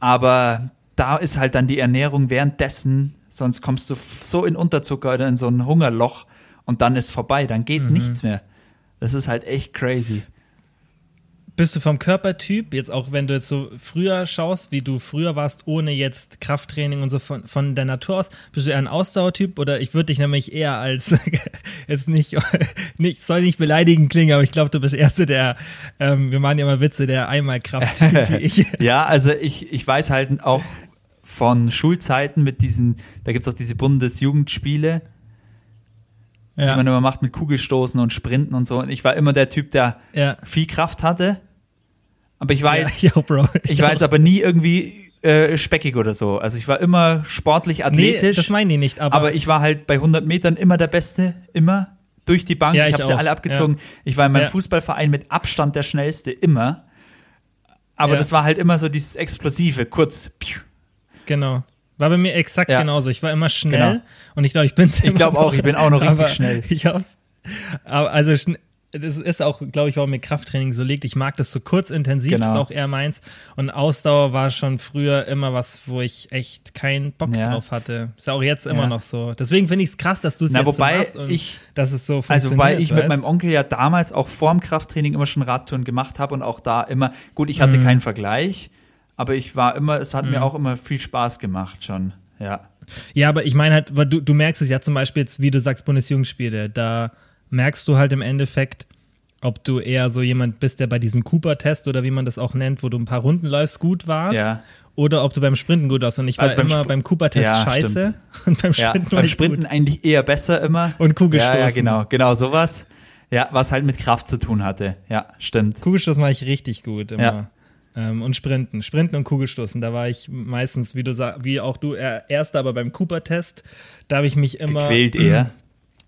aber da ist halt dann die Ernährung währenddessen, sonst kommst du so in Unterzucker oder in so ein Hungerloch und dann ist vorbei, dann geht mhm. nichts mehr. Das ist halt echt crazy. Bist du vom Körpertyp, jetzt auch wenn du jetzt so früher schaust, wie du früher warst, ohne jetzt Krafttraining und so von, von der Natur aus, bist du eher ein Ausdauertyp oder ich würde dich nämlich eher als, jetzt nicht, nicht, soll nicht beleidigend klingen, aber ich glaube, du bist eher so der, ähm, wir machen ja immer Witze, der einmal Krafttyp wie ich. ja, also ich, ich weiß halt auch von Schulzeiten mit diesen, da gibt's auch diese Bundesjugendspiele, ja. die man immer macht mit Kugelstoßen und Sprinten und so. Und ich war immer der Typ, der ja. viel Kraft hatte. Aber ich war ja, jetzt, yo, Bro, ich war jetzt aber nie irgendwie äh, speckig oder so. Also ich war immer sportlich, athletisch. Nee, das meinen die nicht. Aber, aber ich war halt bei 100 Metern immer der Beste, immer durch die Bank. Ja, ich ich habe sie alle abgezogen. Ich war in meinem. Fußballverein mit Abstand der schnellste immer. Aber das war halt immer so dieses explosive, kurz. Genau. War bei mir exakt ja. genauso. Ich war immer schnell genau. und ich glaube, ich bin Ich glaube auch, ich bin auch noch richtig schnell. Ich hab's. Aber also das ist auch, glaube ich, warum mir Krafttraining so liegt. Ich mag das so kurz intensiv, genau. das ist auch eher meins. Und Ausdauer war schon früher immer was, wo ich echt keinen Bock ja. drauf hatte. Ist auch jetzt immer ja. noch so. Deswegen finde ich es krass, dass du es jetzt wobei so machst und ich, dass es so funktioniert. Also wobei ich weißt? mit meinem Onkel ja damals auch vorm Krafttraining immer schon Radtouren gemacht habe und auch da immer, gut, ich hatte mhm. keinen Vergleich, aber ich war immer, es hat mhm. mir auch immer viel Spaß gemacht schon, ja. Ja, aber ich meine halt, du, du merkst es ja zum Beispiel jetzt, wie du sagst, Bundesjugendspiele, da merkst du halt im Endeffekt, ob du eher so jemand bist, der bei diesem Cooper-Test oder wie man das auch nennt, wo du ein paar Runden läufst, gut warst. Ja. Oder ob du beim Sprinten gut warst. Und ich war also beim immer Sp beim Cooper-Test ja, scheiße. Stimmt. Und beim Sprinten, ja, beim Sprinten eigentlich eher besser immer. Und Kugelstoßen. Ja, ja, genau, genau, sowas. Ja, was halt mit Kraft zu tun hatte. Ja, stimmt. Kugelstoßen mache ich richtig gut immer. Ja. Ähm, und Sprinten. Sprinten und Kugelstoßen. Da war ich meistens, wie du sag, wie auch du, erster, aber beim Cooper-Test, da habe ich mich immer. Gequält eher.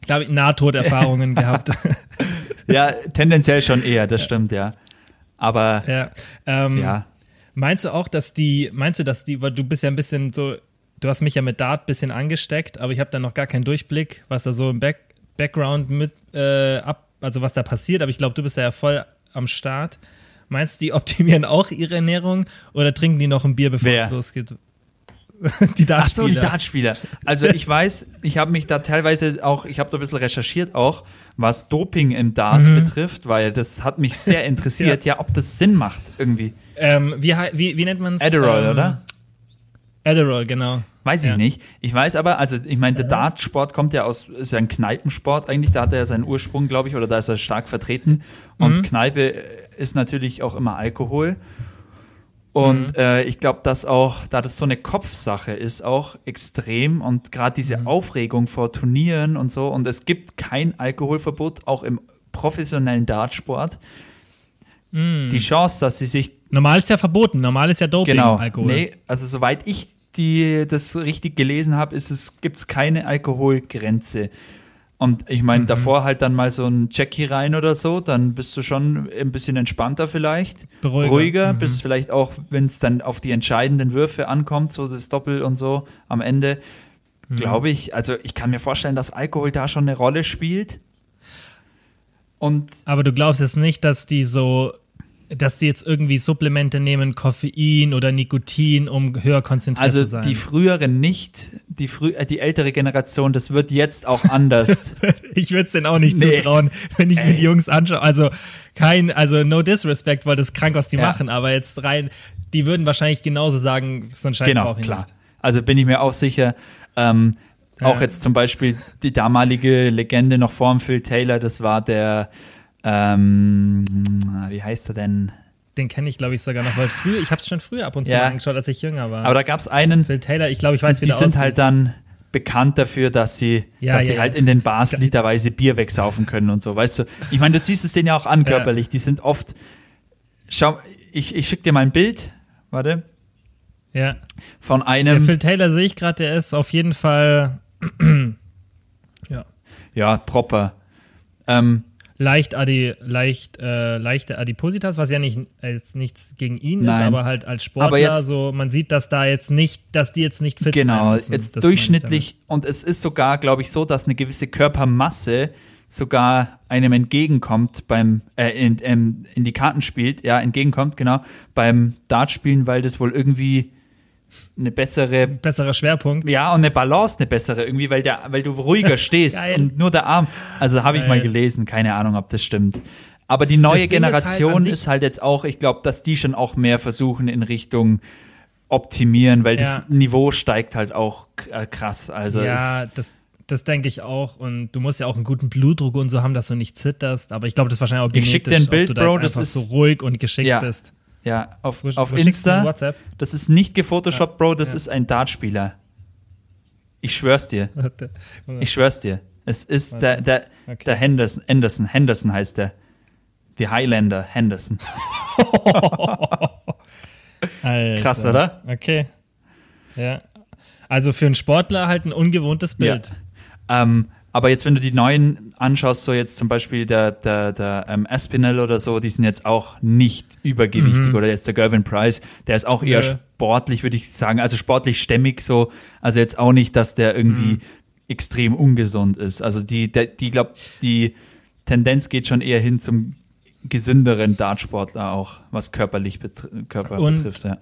Da habe ich Nahtoderfahrungen gehabt. ja, tendenziell schon eher, das stimmt, ja. Aber ja. Ähm, ja. Meinst du auch, dass die, meinst du, dass die, weil du bist ja ein bisschen so, du hast mich ja mit Dart ein bisschen angesteckt, aber ich habe da noch gar keinen Durchblick, was da so im Back, Background mit äh, ab, also was da passiert, aber ich glaube, du bist ja voll am Start. Meinst du, die optimieren auch ihre Ernährung oder trinken die noch ein Bier, bevor Wer? es losgeht? Ach die so, Dartspieler. die Dartspieler. Also ich weiß, ich habe mich da teilweise auch, ich habe da ein bisschen recherchiert auch, was Doping im Dart Mhm. betrifft, weil das hat mich sehr interessiert, ja. ob das Sinn macht irgendwie. ähm, wie, wie, wie nennt man es? Adderall, ähm, oder? Adderall, genau. Weiß ich Ja. nicht. Ich weiß aber, also ich meine, der Dartsport kommt ja aus, ist ja ein Kneipensport eigentlich, da hat er ja seinen Ursprung, glaube ich, oder da ist er stark vertreten. Und Mhm. Kneipe ist natürlich auch immer Alkohol. Und Mhm. äh, ich glaube, dass auch, da das so eine Kopfsache ist, auch extrem und gerade diese Mhm. Aufregung vor Turnieren und so, und es gibt kein Alkoholverbot, auch im professionellen Dartsport. Mhm. Die Chance, dass sie sich Normal ist ja verboten. Normal ist ja Doping, Genau. Alkohol. Nee, also soweit ich die das richtig gelesen habe, ist es gibt's keine Alkoholgrenze. Und ich Mhm. meine, davor halt dann mal so ein Jackie rein oder so, dann bist du schon ein bisschen entspannter vielleicht, Beruhiger. ruhiger, Mhm. bist vielleicht auch, wenn es dann auf die entscheidenden Würfe ankommt, so das Doppel und so am Ende, Mhm. glaube ich, also ich kann mir vorstellen, dass Alkohol da schon eine Rolle spielt. Und Aber du glaubst jetzt nicht, dass die so, dass die jetzt irgendwie Supplemente nehmen, Koffein oder Nikotin, um höher konzentriert Also zu sein. die früheren nicht, die frü äh, die ältere Generation, das wird jetzt auch anders. ich würde es denen auch nicht Nee. zutrauen, wenn ich mir Ey. die Jungs anschaue. Also kein, also no disrespect, weil das ist krank, was die Ja. machen, aber jetzt rein, die würden wahrscheinlich genauso sagen, so ein Scheiß genau, brauche ich klar. nicht. Also bin ich mir auch sicher. Ähm, auch Ja. jetzt zum Beispiel die damalige Legende noch vorm Phil Taylor, das war der, ähm, wie heißt er denn? Den kenne ich, glaube ich, sogar noch, weil früher, ich habe es schon früher ab und zu Ja. angeschaut, als ich jünger war. Aber da gab's einen, Phil Taylor, ich glaube, ich weiß, wie die der sind aussieht. halt dann bekannt dafür, dass sie, Ja, dass ja, sie halt in den Bars literweise Bier wegsaufen können und so, weißt du? Ich meine, du siehst es denen ja auch an körperlich, die sind oft, schau, ich, ich schick dir mal ein Bild, warte, ja. von Der einem, Phil Taylor sehe ich gerade, der ist auf jeden Fall ja, ja, proper, ähm, leicht, adi, leicht äh, leichte Adipositas, was ja nicht äh, jetzt nichts gegen ihn ist, Nein. aber halt als Sportler Aber jetzt- so, man sieht, dass da jetzt nicht, dass die jetzt nicht fit sein Genau, jetzt durchschnittlich und es ist sogar, glaube ich, so, dass eine gewisse Körpermasse sogar einem entgegenkommt beim äh, in, in, in die Karten spielt, ja, entgegenkommt, genau, beim Dartspielen, weil das wohl irgendwie eine bessere. Besserer Schwerpunkt. ja, und eine Balance, eine bessere irgendwie, weil der, weil du ruhiger stehst und nur der Arm. Also habe ich mal gelesen, keine Ahnung, ob das stimmt. Aber die neue Ding ist halt Generation ist halt, jetzt auch, ich glaube, dass die schon auch mehr versuchen in Richtung optimieren, weil Ja. das Niveau steigt halt auch äh, krass. Also ja, das, das denke ich auch. Und du musst ja auch einen guten Blutdruck und so haben, dass du nicht zitterst. Aber ich glaube, das ist wahrscheinlich auch Ich schick genetisch, dir ein Bild, ob du da Bro, das ist- so ruhig und geschickt Ja. bist. Ja, auf, Wo- auf wo Insta, WhatsApp? das ist nicht gefotoshoppt, Bro, das Ja. ist ein Dartspieler. Ich schwör's dir. Ich schwör's dir. Es ist der, der, Okay. der Henderson, Henderson, Henderson heißt der. Die Highlander, Henderson. Krass, oder? Okay. Ja. Also für einen Sportler halt ein ungewohntes Bild. Ähm, aber jetzt, wenn du die neuen anschaust, so jetzt zum Beispiel der, der, der ähm, Aspinall oder so, die sind jetzt auch nicht übergewichtig. Oder jetzt der Gervin Price, der ist auch eher Mhm. Nö. sportlich, würde ich sagen. Also sportlich stämmig so. Also jetzt auch nicht, dass der irgendwie Mhm. extrem ungesund ist. Also die, der, die glaub, die Tendenz geht schon eher hin zum gesünderen Dartsportler auch, was körperlich betr Körper Und- betrifft, ja.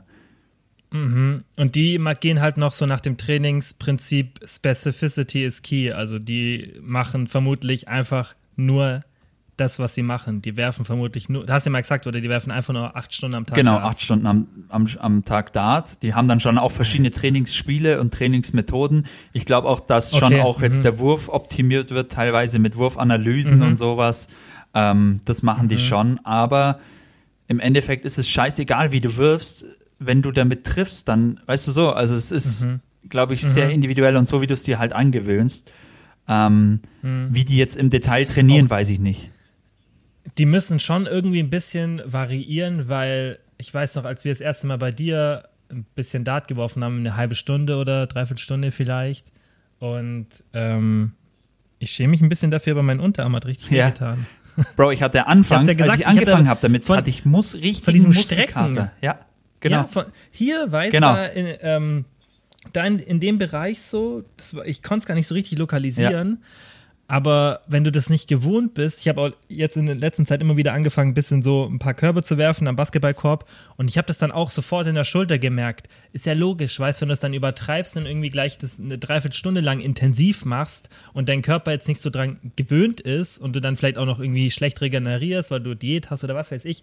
Und die gehen halt noch so nach dem Trainingsprinzip Specificity is key. Also die machen vermutlich einfach nur das, was sie machen. Die werfen vermutlich nur, hast du ja mal gesagt, oder die werfen einfach nur acht Stunden am Tag. Genau, Darts. acht Stunden am, am, am Tag Dart. Die haben dann schon auch verschiedene Trainingsspiele und Trainingsmethoden. Ich glaube auch, dass schon Okay, auch jetzt mhm. der Wurf optimiert wird, teilweise mit Wurfanalysen Mhm. und sowas. Ähm, das machen die schon, aber im Endeffekt ist es scheißegal, wie du wirfst. Wenn du damit triffst, dann, weißt du so, also es ist, Mhm. glaube ich, sehr individuell und so, wie du es dir halt angewöhnst. Ähm, Mhm. Wie die jetzt im Detail trainieren, weiß ich nicht. die müssen schon irgendwie ein bisschen variieren, weil ich weiß noch, als wir das erste Mal bei dir ein bisschen Dart geworfen haben, eine halbe Stunde oder dreiviertel Stunde vielleicht. Und ähm, ich schäme mich ein bisschen dafür, aber mein Unterarm hat richtig Ja. wehgetan. Bro, ich hatte anfangs, ja gesagt, als ich ich angefangen habe damit, von- hatte ich muss richtig von diesem Muskelkater. Strecken. Ja, genau. Ja, von, hier, weißt Genau. du, in, ähm, da in, in dem Bereich so, das ich konnte es gar nicht so richtig lokalisieren, Aber wenn du das nicht gewohnt bist, ich habe auch jetzt in der letzten Zeit immer wieder angefangen, ein bisschen so ein paar Körbe zu werfen am Basketballkorb und ich habe das dann auch sofort in der Schulter gemerkt. Ist ja logisch, weißt du, wenn du das dann übertreibst und irgendwie gleich das eine Dreiviertelstunde lang intensiv machst und dein Körper jetzt nicht so dran gewöhnt ist und du dann vielleicht auch noch irgendwie schlecht regenerierst, weil du Diät hast oder was weiß ich.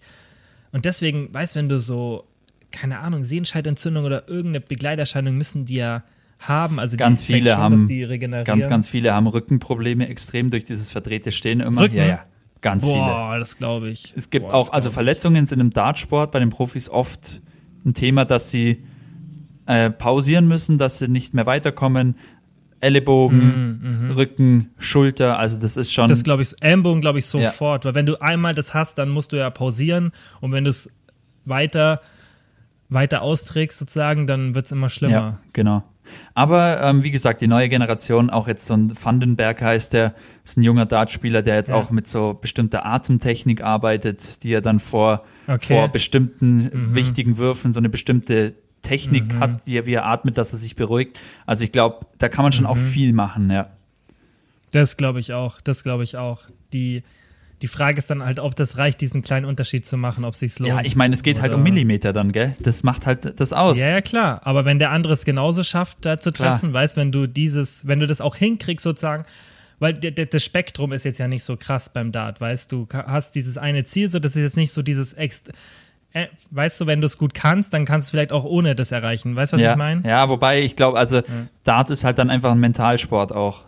Und deswegen, weißt du, wenn du so, keine Ahnung, Sehenscheidentzündung oder irgendeine Begleiterscheinung müssen die ja haben. Also ganz viele schon, haben dass die regenerieren. ganz ganz viele haben Rückenprobleme extrem durch dieses verdrehte Stehen immer. Rücken? Ja, ja, ganz viele. Boah, das glaube ich. Es gibt Boah, auch also. Verletzungen sind im Dartsport bei den Profis oft ein Thema, dass sie äh, pausieren müssen, dass sie nicht mehr weiterkommen. Ellenbogen, Rücken, Schulter, also das ist schon Das glaube ich, Ellenbogen glaube ich sofort, weil wenn du einmal das hast, dann musst du ja pausieren und wenn du es weiter, weiter austrägst sozusagen, dann wird es immer schlimmer. Ja, genau. Aber ähm, wie gesagt, die neue Generation, auch jetzt so ein Vandenberg heißt der, ist ein junger Dartspieler, der jetzt Ja. auch mit so bestimmter Atemtechnik arbeitet, die er dann vor, Okay. vor bestimmten wichtigen Würfen so eine bestimmte Technik hat, die er, wie er atmet, dass er sich beruhigt. Also ich glaube, da kann man schon auch viel machen, ja. Das glaube ich auch, das glaube ich auch. Die, die Frage ist dann halt, ob das reicht, diesen kleinen Unterschied zu machen, ob sich's lohnt. Ja, ich meine, es geht halt um Millimeter dann, gell? Das macht halt das aus. Ja, ja, klar. Aber wenn der andere es genauso schafft, da zu Klar. treffen, weißt, wenn du dieses, wenn du das auch hinkriegst, sozusagen, weil das Spektrum ist jetzt ja nicht so krass beim Dart, weißt du, hast dieses eine Ziel, so das ist jetzt nicht so dieses Ext äh, weißt du, wenn du es gut kannst, dann kannst du vielleicht auch ohne das erreichen. Weißt du, was ja, ich meine? ja, wobei ich glaube, also Dart ist halt dann einfach ein Mentalsport auch.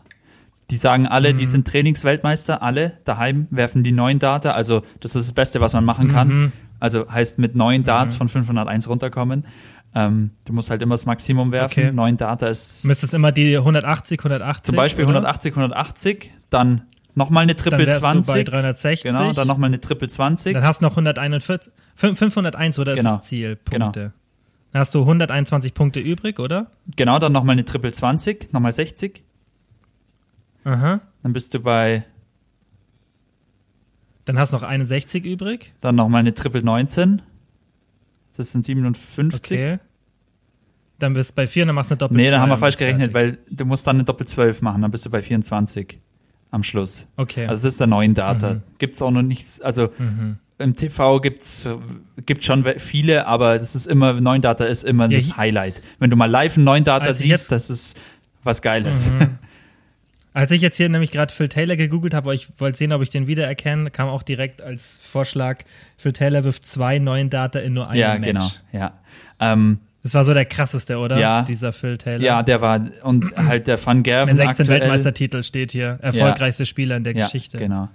Die sagen alle, Mhm. die sind Trainingsweltmeister, alle daheim werfen die neun Data. Also das ist das Beste, was man machen kann. Mhm. Also heißt mit neun Darts von 501 runterkommen. Ähm, du musst halt immer das Maximum werfen. Okay. Neun Data ist Müsstest immer die 180, 180. zum Beispiel oder? 180, 180, dann nochmal eine Dann Triple wärst 20. du bei 360. Genau, dann nochmal eine Triple 20. Dann hast du noch 141, fünf- 501 oder Genau. ist das Ziel? Genau. Punkte. Dann hast du 121 Punkte übrig, oder? Genau, dann nochmal eine Triple 20, nochmal 60. Aha. Dann bist du bei, Dann hast du noch 61 übrig. dann nochmal eine Triple 19. Das sind 57. Okay. Dann bist du bei 4 und dann machst du eine Doppel Nee, dann haben wir falsch gerechnet, fertig. weil du musst dann eine Doppel 12 machen, dann bist du bei 24 am Schluss. Okay. Also das ist der neuen Data. Mhm. Gibt's auch noch nichts, also im TV gibt's gibt schon viele, aber das ist immer neuen Data ist immer Ja, das hi- Highlight. Wenn du mal live einen neuen Data Als ich siehst, Mhm. das ist was Geiles. Als ich jetzt hier nämlich gerade Phil Taylor gegoogelt habe, weil ich wollte sehen, ob ich den wiedererkenne, kam auch direkt als Vorschlag, Phil Taylor wirft zwei neuen Data in nur einem ja, Match. genau, ja. Ähm, Das war so der krasseste, oder? Ja. Dieser Phil Taylor. ja, der war und halt der Van Gerven Der 16 aktuell, Weltmeistertitel steht hier. Erfolgreichste Spieler in der ja, Geschichte. Genau.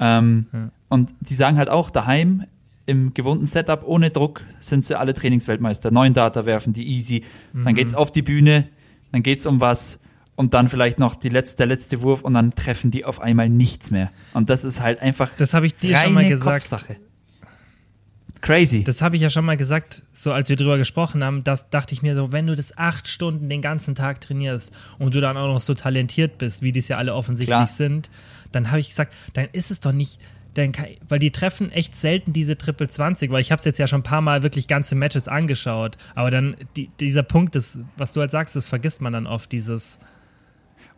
Ähm, Ja. Und die sagen halt auch, daheim im gewohnten Setup, ohne Druck, sind sie alle Trainingsweltmeister. Neun Data werfen die easy. Mhm. Dann geht's auf die Bühne, dann geht's um was und dann vielleicht noch die letzte, der letzte Wurf und dann treffen die auf einmal nichts mehr. Und das ist halt einfach Das habe ich dir schon mal gesagt. Kopfsache. Crazy. Das habe ich ja schon mal gesagt, so als wir drüber gesprochen haben, das dachte ich mir so, wenn du das acht Stunden den ganzen Tag trainierst und du dann auch noch so talentiert bist, wie die es ja alle offensichtlich Klar. sind, dann habe ich gesagt, dann ist es doch nicht, dann kann, weil die treffen echt selten diese Triple 20, weil ich habe es jetzt ja schon ein paar Mal wirklich ganze Matches angeschaut, aber dann die, dieser Punkt, das, was du halt sagst, das vergisst man dann oft, dieses,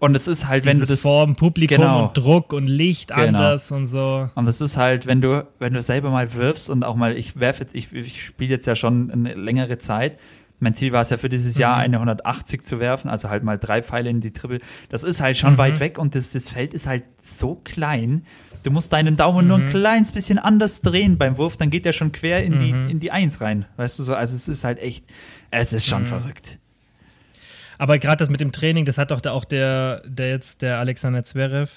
und es ist halt, wenn du dieses das Form, Publikum genau. und Druck und Licht Genau. anders und so. Und das ist halt, wenn du, wenn du selber mal wirfst und auch mal, ich werfe jetzt, ich, ich spiele jetzt ja schon eine längere Zeit. Mein Ziel war es ja für dieses Jahr, eine 180 zu werfen, also halt mal drei Pfeile in die Triple. Das ist halt schon weit weg und das, das Feld ist halt so klein. Du musst deinen Daumen nur ein kleines bisschen anders drehen beim Wurf, dann geht der schon quer in die, in die Eins rein. Weißt du so? Also es ist halt echt, es ist schon verrückt. Aber gerade das mit dem Training, das hat doch da auch der, der jetzt, der Alexander Zverev,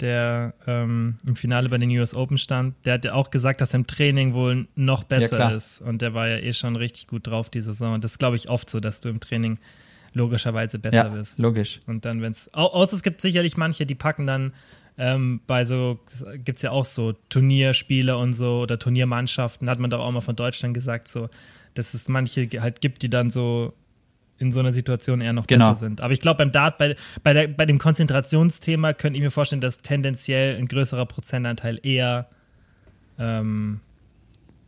der ähm, im Finale bei den US Open stand, der hat ja auch gesagt, dass er im Training wohl noch besser klar. ist. Und der war ja eh schon richtig gut drauf die Saison. Und das glaube ich, oft so, dass du im Training logischerweise besser Ja, bist. logisch. Und dann, wenn es, außer es gibt sicherlich manche, die packen dann ähm, bei so, gibt es ja auch so Turnierspiele und so oder Turniermannschaften, hat man doch auch mal von Deutschland gesagt, so, dass es manche halt gibt, die dann so in so einer Situation eher noch Genau. besser sind. Aber ich glaube, beim Dart, bei, bei, der, bei dem Konzentrationsthema könnte ich mir vorstellen, dass tendenziell ein größerer Prozentanteil eher, ähm,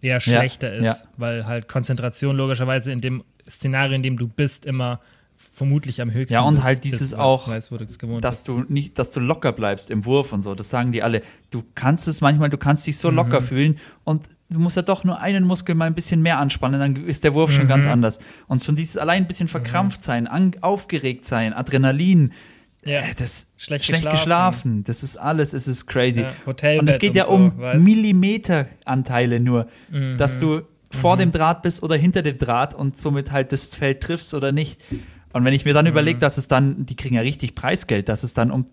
eher Ja, schlechter ist, ja. weil halt Konzentration logischerweise in dem Szenario, in dem du bist, immer vermutlich am höchsten. Ja, und bist, halt dieses bist, auch, weißt, du dass du nicht, dass du locker bleibst im Wurf und so. Das sagen die alle. Du kannst es manchmal, du kannst dich so Mhm. locker fühlen und du musst ja doch nur einen Muskel mal ein bisschen mehr anspannen, dann ist der Wurf schon Mhm. ganz anders. Und schon dieses allein ein bisschen verkrampft sein, an, aufgeregt sein, Adrenalin, Ja. äh, das Schlecht schlecht geschlafen. geschlafen. Das ist alles, es ist crazy. Ja, Hotelbett und es geht ja so, um weißt? Millimeteranteile nur, Mhm. dass du vor dem Draht bist oder hinter dem Draht und somit halt das Feld triffst oder nicht. Und wenn ich mir dann Mhm. überlege, dass es dann, die kriegen ja richtig Preisgeld, dass es dann um,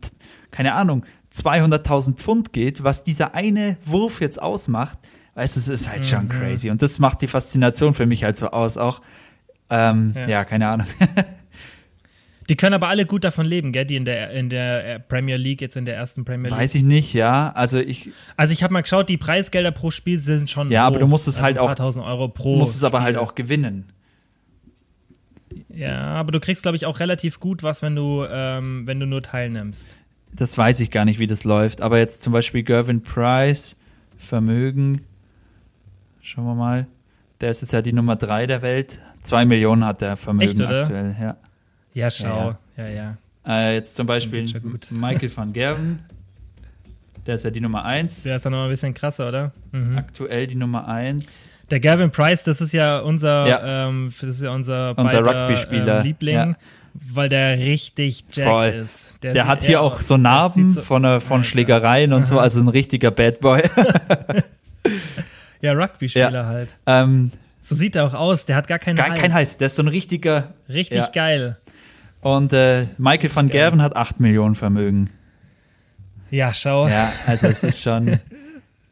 keine Ahnung, 200.000 Pfund geht, was dieser eine Wurf jetzt ausmacht, weißt du, es ist halt Mhm. schon crazy. Und das macht die Faszination für mich halt so aus auch. Ähm, ja. Ja. keine Ahnung. Die können aber alle gut davon leben, gell? Die in der, in der Premier League, jetzt in der ersten Premier League. Weiß ich nicht, ja. Also ich Also ich habe mal geschaut, die Preisgelder pro Spiel sind schon Ja, aber hoch. du musst es also halt auch- tausend Euro pro muss es aber halt auch gewinnen. Ja, aber du kriegst, glaube ich, auch relativ gut was, wenn du, ähm, wenn du nur teilnimmst. Das weiß ich gar nicht, wie das läuft. Aber jetzt zum Beispiel Gervin Price, Vermögen, schauen wir mal. Der ist jetzt ja die Nummer drei der Welt. Zwei Millionen hat der Vermögen Echt, aktuell, ja. Ja, schau. Ja, ja. Äh, jetzt zum Beispiel. Michael van Gerven. Der ist ja die Nummer eins. Der ist dann noch ein bisschen krasser, oder? Mhm. Aktuell die Nummer eins. Der Gavin Price, das ist ja unser, Ja. Ähm, das ist ja unser, Unser Rugby-Spieler, Ähm, Liebling, ja. weil der richtig jacked Voll. ist. Der, sieht hat hier auch so der Narben so- von, äh, von. Schlägereien und so, also ein richtiger Bad Boy. Ja, Rugby-Spieler Ja. halt. ähm, So sieht er auch aus. Der hat gar keinen gar Hals. kein Hals, der ist so ein richtiger. Richtig Ja. geil. Und äh, Michael van geil. Gerven hat 8 Millionen Vermögen. Ja, schau. Ja, also es ist schon,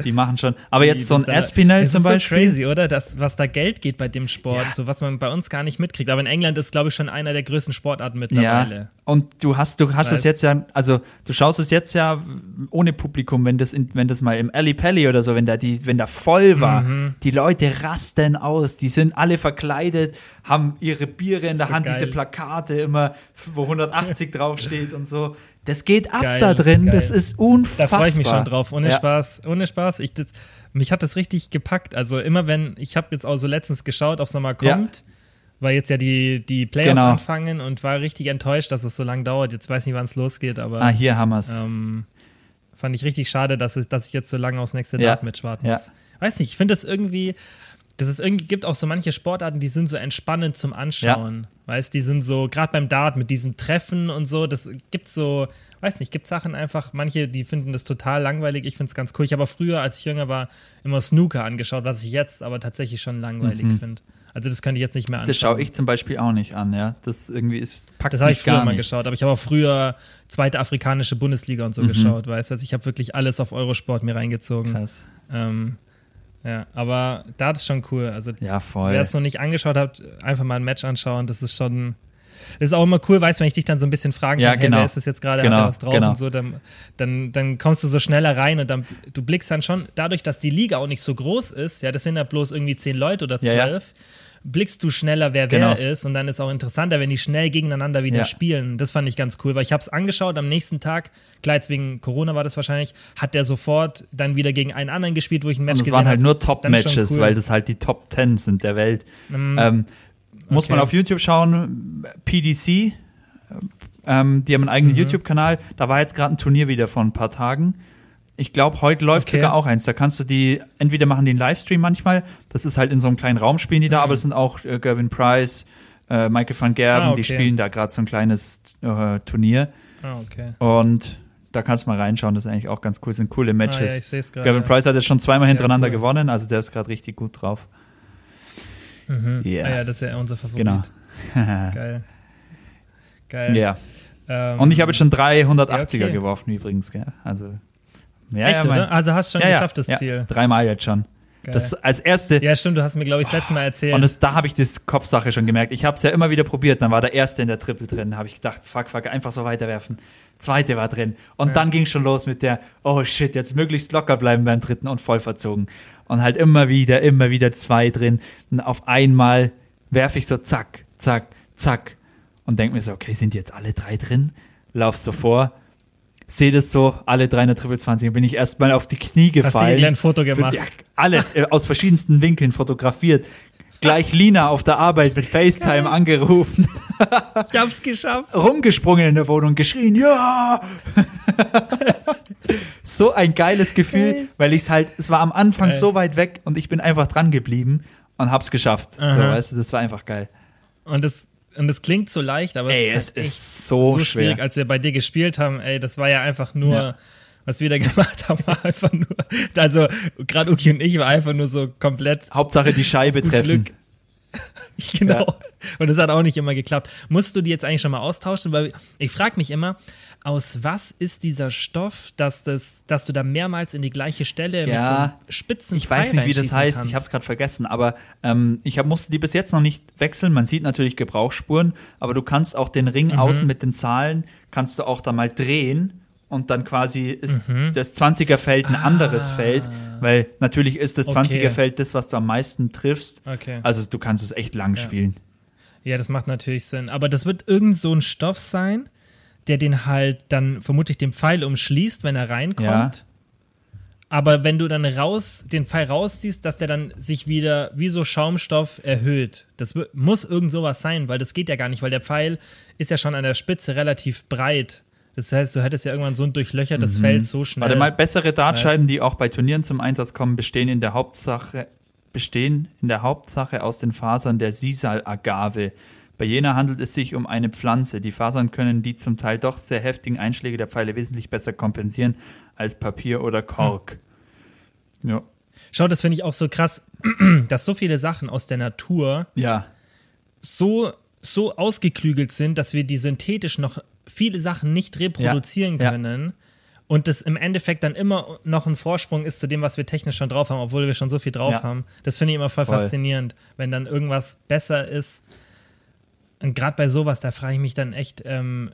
die machen schon. Aber jetzt so ein Das- Espinel das zum ist Beispiel. So crazy, oder? Das, was da Geld geht bei dem Sport, Ja. so was man bei uns gar nicht mitkriegt. Aber in England ist, glaube ich, schon einer der größten Sportarten Ja, mittlerweile. und du hast, du hast es jetzt ja, also du schaust es jetzt ja ohne Publikum, wenn das, in, wenn das mal im Ali Pally oder so, wenn da die, wenn da voll war, Mhm. die Leute rasten aus, die sind alle verkleidet, haben ihre Biere in der So Hand, geil. diese Plakate immer, wo 180 draufsteht und so. Das geht ab Geil, da drin, geil. das ist Da unfassbar. freue ich mich schon drauf. Ohne Ja. Spaß, ohne Spaß. Ich, das, mich hat das richtig gepackt. Also immer wenn, ich habe jetzt auch so letztens geschaut, ob es nochmal Ja. kommt, weil jetzt ja die, die Playoffs Genau. anfangen und war richtig enttäuscht, dass es so lange dauert. Jetzt weiß ich nicht, wann es losgeht, aber Ah, hier haben wir's. ähm, fand ich richtig schade, dass ich, dass ich jetzt so lange aufs nächste Ja. Dart mitschwarten Ja. muss. Weiß nicht, ich finde das irgendwie, dass es irgendwie gibt auch so manche Sportarten, die sind so entspannend zum Anschauen. Weißt, die sind so, gerade beim Dart mit diesem Treffen und so, das gibt so, weiß nicht, gibt Sachen einfach, manche, die finden das total langweilig, ich finde es ganz cool. Ich habe auch früher, als ich jünger war, immer Snooker angeschaut, was ich jetzt aber tatsächlich schon langweilig finde. Also das könnte ich jetzt nicht mehr anschauen. Mhm. Das schaue ich zum Beispiel auch nicht an, ja. Das irgendwie ist, packt Das habe ich früher mal geschaut, aber ich habe auch früher zweite afrikanische Bundesliga Mhm. und so geschaut, weißt du? Also ich habe wirklich alles auf Eurosport mir reingezogen. Krass. Ähm, ja, aber da ist schon cool. Also Ja, voll. wer es noch nicht angeschaut hat, einfach mal ein Match anschauen. Das ist schon. Das ist auch immer cool, weißt du, wenn ich dich dann so ein bisschen fragen Ja, kann, genau. hey, wer ist das jetzt gerade, Genau, hat was drauf genau. und so, dann, dann, dann kommst du so schneller rein und dann, du blickst dann schon, dadurch, dass die Liga auch nicht so groß ist, ja, das sind ja bloß irgendwie zehn Leute oder Ja, ja. Blickst du schneller, wer Genau. wer ist und dann ist auch interessanter, wenn die schnell gegeneinander wieder Ja. spielen. Das fand ich ganz cool, weil ich habe es angeschaut, am nächsten Tag, klar jetzt wegen Corona war das wahrscheinlich, hat der sofort dann wieder gegen einen anderen gespielt, wo ich ein Match Und es gesehen waren halt hab. nur Top-Matches, cool. weil das halt die Top 10 sind der Welt. Ähm, muss man okay. auf YouTube schauen, PDC, ähm, die haben einen eigenen Mhm. YouTube-Kanal. Da war jetzt gerade ein Turnier wieder vor ein paar Tagen. Ich glaube, heute läuft Okay. sogar auch eins. Da kannst du die, entweder machen die einen Livestream manchmal, das ist halt in so einem kleinen Raum spielen die da, aber es sind auch äh, Gervin Price, äh, Michael van Gerven, Mhm. Ah, okay. die spielen da gerade so ein kleines äh, Turnier. Ah, okay. Und da kannst du mal reinschauen, das ist eigentlich auch ganz cool, das sind coole Ah, Matches. ja, ich sehe es gerade. Gavin Price hat jetzt schon zweimal hintereinander cool. gewonnen, also der ist gerade richtig gut drauf. Mhm. Ja. Ah, ja, das ist ja unser Favorit. Genau. Geil. Geil. Ja. Ähm, Und ich habe jetzt schon drei 180er Ja, okay. geworfen übrigens, gell? Also ja, Echt, ja, mein, oder? Also hast du schon ja, ja, geschafft, das ja, Ziel. Dreimal jetzt schon. Geil. Das als erste ja, stimmt, du hast mir, glaube ich, das letzte Mal erzählt. und das, da habe ich das Kopfsache schon gemerkt. Ich habe es ja immer wieder probiert, dann war der erste in der Triple drin, habe ich gedacht, fuck, fuck, einfach so weiterwerfen. Zweite war drin und dann ging schon los mit der, oh shit, jetzt möglichst locker bleiben beim dritten und voll verzogen. Und halt immer wieder, immer wieder zwei drin. Und auf einmal werfe ich so zack, zack, zack und denk mir so, okay, sind jetzt alle drei drin? Lauf so vor, sehe das so, alle drei in der Triple 20, bin ich erstmal auf die Knie hast du gefallen. ein Foto gemacht? Ja, alles äh, aus verschiedensten Winkeln fotografiert. Gleich Lina auf der Arbeit mit FaceTime angerufen. Ich hab's geschafft. Rumgesprungen in der Wohnung, geschrien, ja! so ein geiles Gefühl, Geil. weil ich es halt, es war am Anfang Geil. so weit weg und ich bin einfach dran geblieben und hab's geschafft. So, weißt du, das war einfach geil. Und das, und das klingt so leicht, aber Ey, es es ist, echt ist so, so schwer. schwierig, als wir bei dir gespielt haben. Ey, das war ja einfach nur, Ja. was wir da gemacht haben, war einfach nur, also gerade Uki und ich war einfach nur so komplett Hauptsache die Scheibe treffen. Glück. genau. Und das hat auch nicht immer geklappt. Musst du die jetzt eigentlich schon mal austauschen? Weil ich frage mich immer, aus was ist dieser Stoff, dass, das, dass du da mehrmals in die gleiche Stelle mit so einem Ja, spitzen ich weiß nicht, wie das heißt. kannst? Ich habe es gerade vergessen. Aber ähm, ich hab, musste die bis jetzt noch nicht wechseln. Man sieht natürlich Gebrauchsspuren, aber du kannst auch den Mhm. Ring außen mit den Zahlen kannst du auch da mal drehen und dann quasi ist Mhm. das 20er Feld ein anderes Feld, weil natürlich ist das Ah. Okay. 20er Feld das, was du am meisten triffst. Okay. Also du kannst es echt lang spielen. Ja, das macht natürlich Sinn. Aber das wird irgend so ein Stoff sein, der den halt dann vermutlich den Pfeil umschließt, wenn er reinkommt. Ja. Aber wenn du dann raus, den Pfeil rausziehst, dass der dann sich wieder wie so Schaumstoff erhöht. Das muss irgend sowas sein, weil das geht ja gar nicht, weil der Pfeil ist ja schon an der Spitze relativ breit. Das heißt, du hättest ja irgendwann so ein durchlöchertes Feld so schnell. Mhm. Warte mal, bessere Dartscheiben, die auch bei Turnieren zum Einsatz kommen, bestehen in der Hauptsache bestehen in der Hauptsache aus den Fasern der Sisal-Agave. Bei jener handelt es sich um eine Pflanze. Die Fasern können die zum Teil doch sehr heftigen Einschläge der Pfeile wesentlich besser kompensieren als Papier oder Kork. Ja. Schau, das finde ich auch so krass, dass so viele Sachen aus der Natur Ja. so, so ausgeklügelt sind, dass wir die synthetisch noch viele Sachen nicht reproduzieren Ja, ja. können. Und das im Endeffekt dann immer noch ein Vorsprung ist zu dem, was wir technisch schon drauf haben, obwohl wir schon so viel drauf Ja. haben. Das finde ich immer voll, Voll. faszinierend, wenn dann irgendwas besser ist. Und gerade bei sowas, da frage ich mich dann echt, ähm,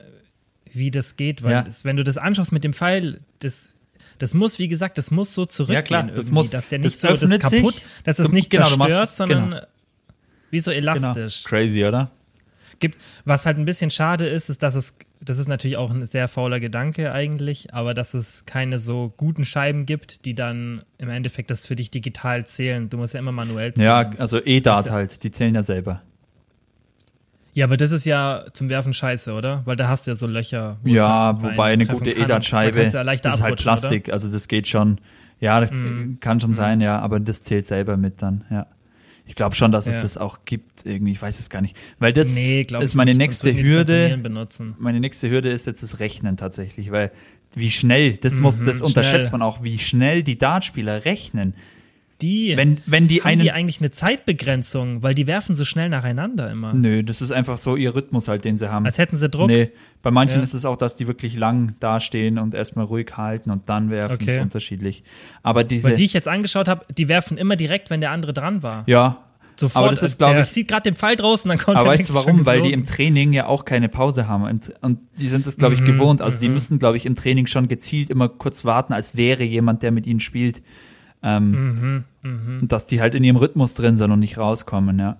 wie das geht, weil Ja. das, wenn du das anschaust mit dem Pfeil, das, das muss, wie gesagt, das muss so zurückgehen Ja, klar, das irgendwie, muss- dass der das nicht so das öffnet sich. kaputt, dass es Du- nicht genau, machst zerstört, es- sondern genau. wie so Genau. elastisch Crazy, oder? gibt. Was halt ein bisschen schade ist, ist, dass es, das ist natürlich auch ein sehr fauler Gedanke eigentlich, aber dass es keine so guten Scheiben gibt, die dann im Endeffekt das für dich digital zählen. Du musst ja immer manuell zählen. Ja, also E-Dart halt, die zählen ja selber. Ja, aber das ist ja zum Werfen scheiße, oder? Weil da hast du ja so Löcher. wo es Ja, wobei eine gute kannst du ja ist halt Plastik, also das geht schon. Ja, das Mhm. kann schon sein, ja, aber das zählt selber mit dann, ja. Ich glaube schon, dass es Ja. das auch gibt, irgendwie, ich weiß es gar nicht. Weil das Oder? Nee, ist meine nicht, nächste Hürde. Meine nächste Hürde ist jetzt das Rechnen tatsächlich, weil wie schnell, das muss, das Mhm, unterschätzt schnell. man auch, wie schnell die Dartspieler rechnen. Die, Wenn, wenn die haben einen, die eigentlich eine Zeitbegrenzung, weil die werfen so schnell nacheinander immer. nö, das ist einfach so ihr Rhythmus halt, den sie haben. Als hätten sie Druck. Nee, bei manchen Ja. ist es auch, dass die wirklich lang dastehen und erstmal ruhig halten und dann werfen, Okay. ist unterschiedlich. Aber diese, Weil die ich jetzt angeschaut habe, die werfen immer direkt, wenn der andere dran war. ja, Sofort, aber das ist, äh, glaube ich, zieht gerade den Pfeil draußen, dann kommt aber weißt du warum? Weil die im. Training ja auch keine Pause haben und, und die sind das, glaube Mhm, ich, gewohnt. Also die müssen, glaube ich, im Training schon gezielt immer kurz warten, als wäre jemand, der mit ihnen spielt. Ähm, Mhm, Und dass die halt in ihrem Rhythmus drin sind und nicht rauskommen, ja.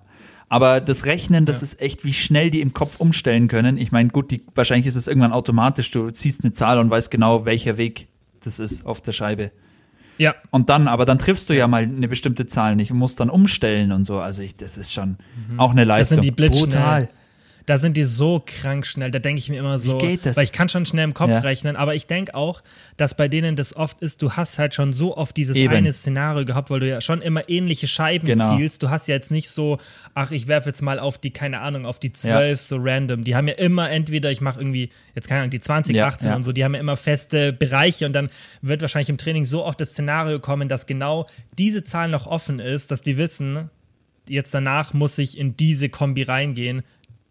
Aber das Rechnen, das ist echt, wie schnell die im Kopf umstellen können. Ich meine, gut, die, wahrscheinlich ist es irgendwann automatisch. Du ziehst eine Zahl und weißt genau, welcher Weg das ist auf der Scheibe. Ja, Und dann, aber dann triffst du ja mal eine bestimmte Zahl nicht und musst dann umstellen und so. Also ich, das ist schon auch eine Mhm. das Leistung. sind die blitzschnell. Brutal. Da sind die so krank schnell. Da denke ich mir immer so, geht das? weil ich kann schon schnell im Kopf Ja. rechnen, aber ich denke auch, dass bei denen das oft ist, du hast halt schon so oft dieses Eben. eine Szenario gehabt, weil du ja schon immer ähnliche Scheiben Genau. zielst. Du hast ja jetzt nicht so, ach, ich werfe jetzt mal auf die, keine Ahnung, auf die 12 so random. Die haben ja immer entweder, ich mache irgendwie, jetzt keine Ahnung, die 20, Ja, 18 ja. und so, die haben ja immer feste Bereiche und dann wird wahrscheinlich im Training so oft das Szenario kommen, dass genau diese Zahl noch offen ist, dass die wissen, jetzt danach muss ich in diese Kombi reingehen,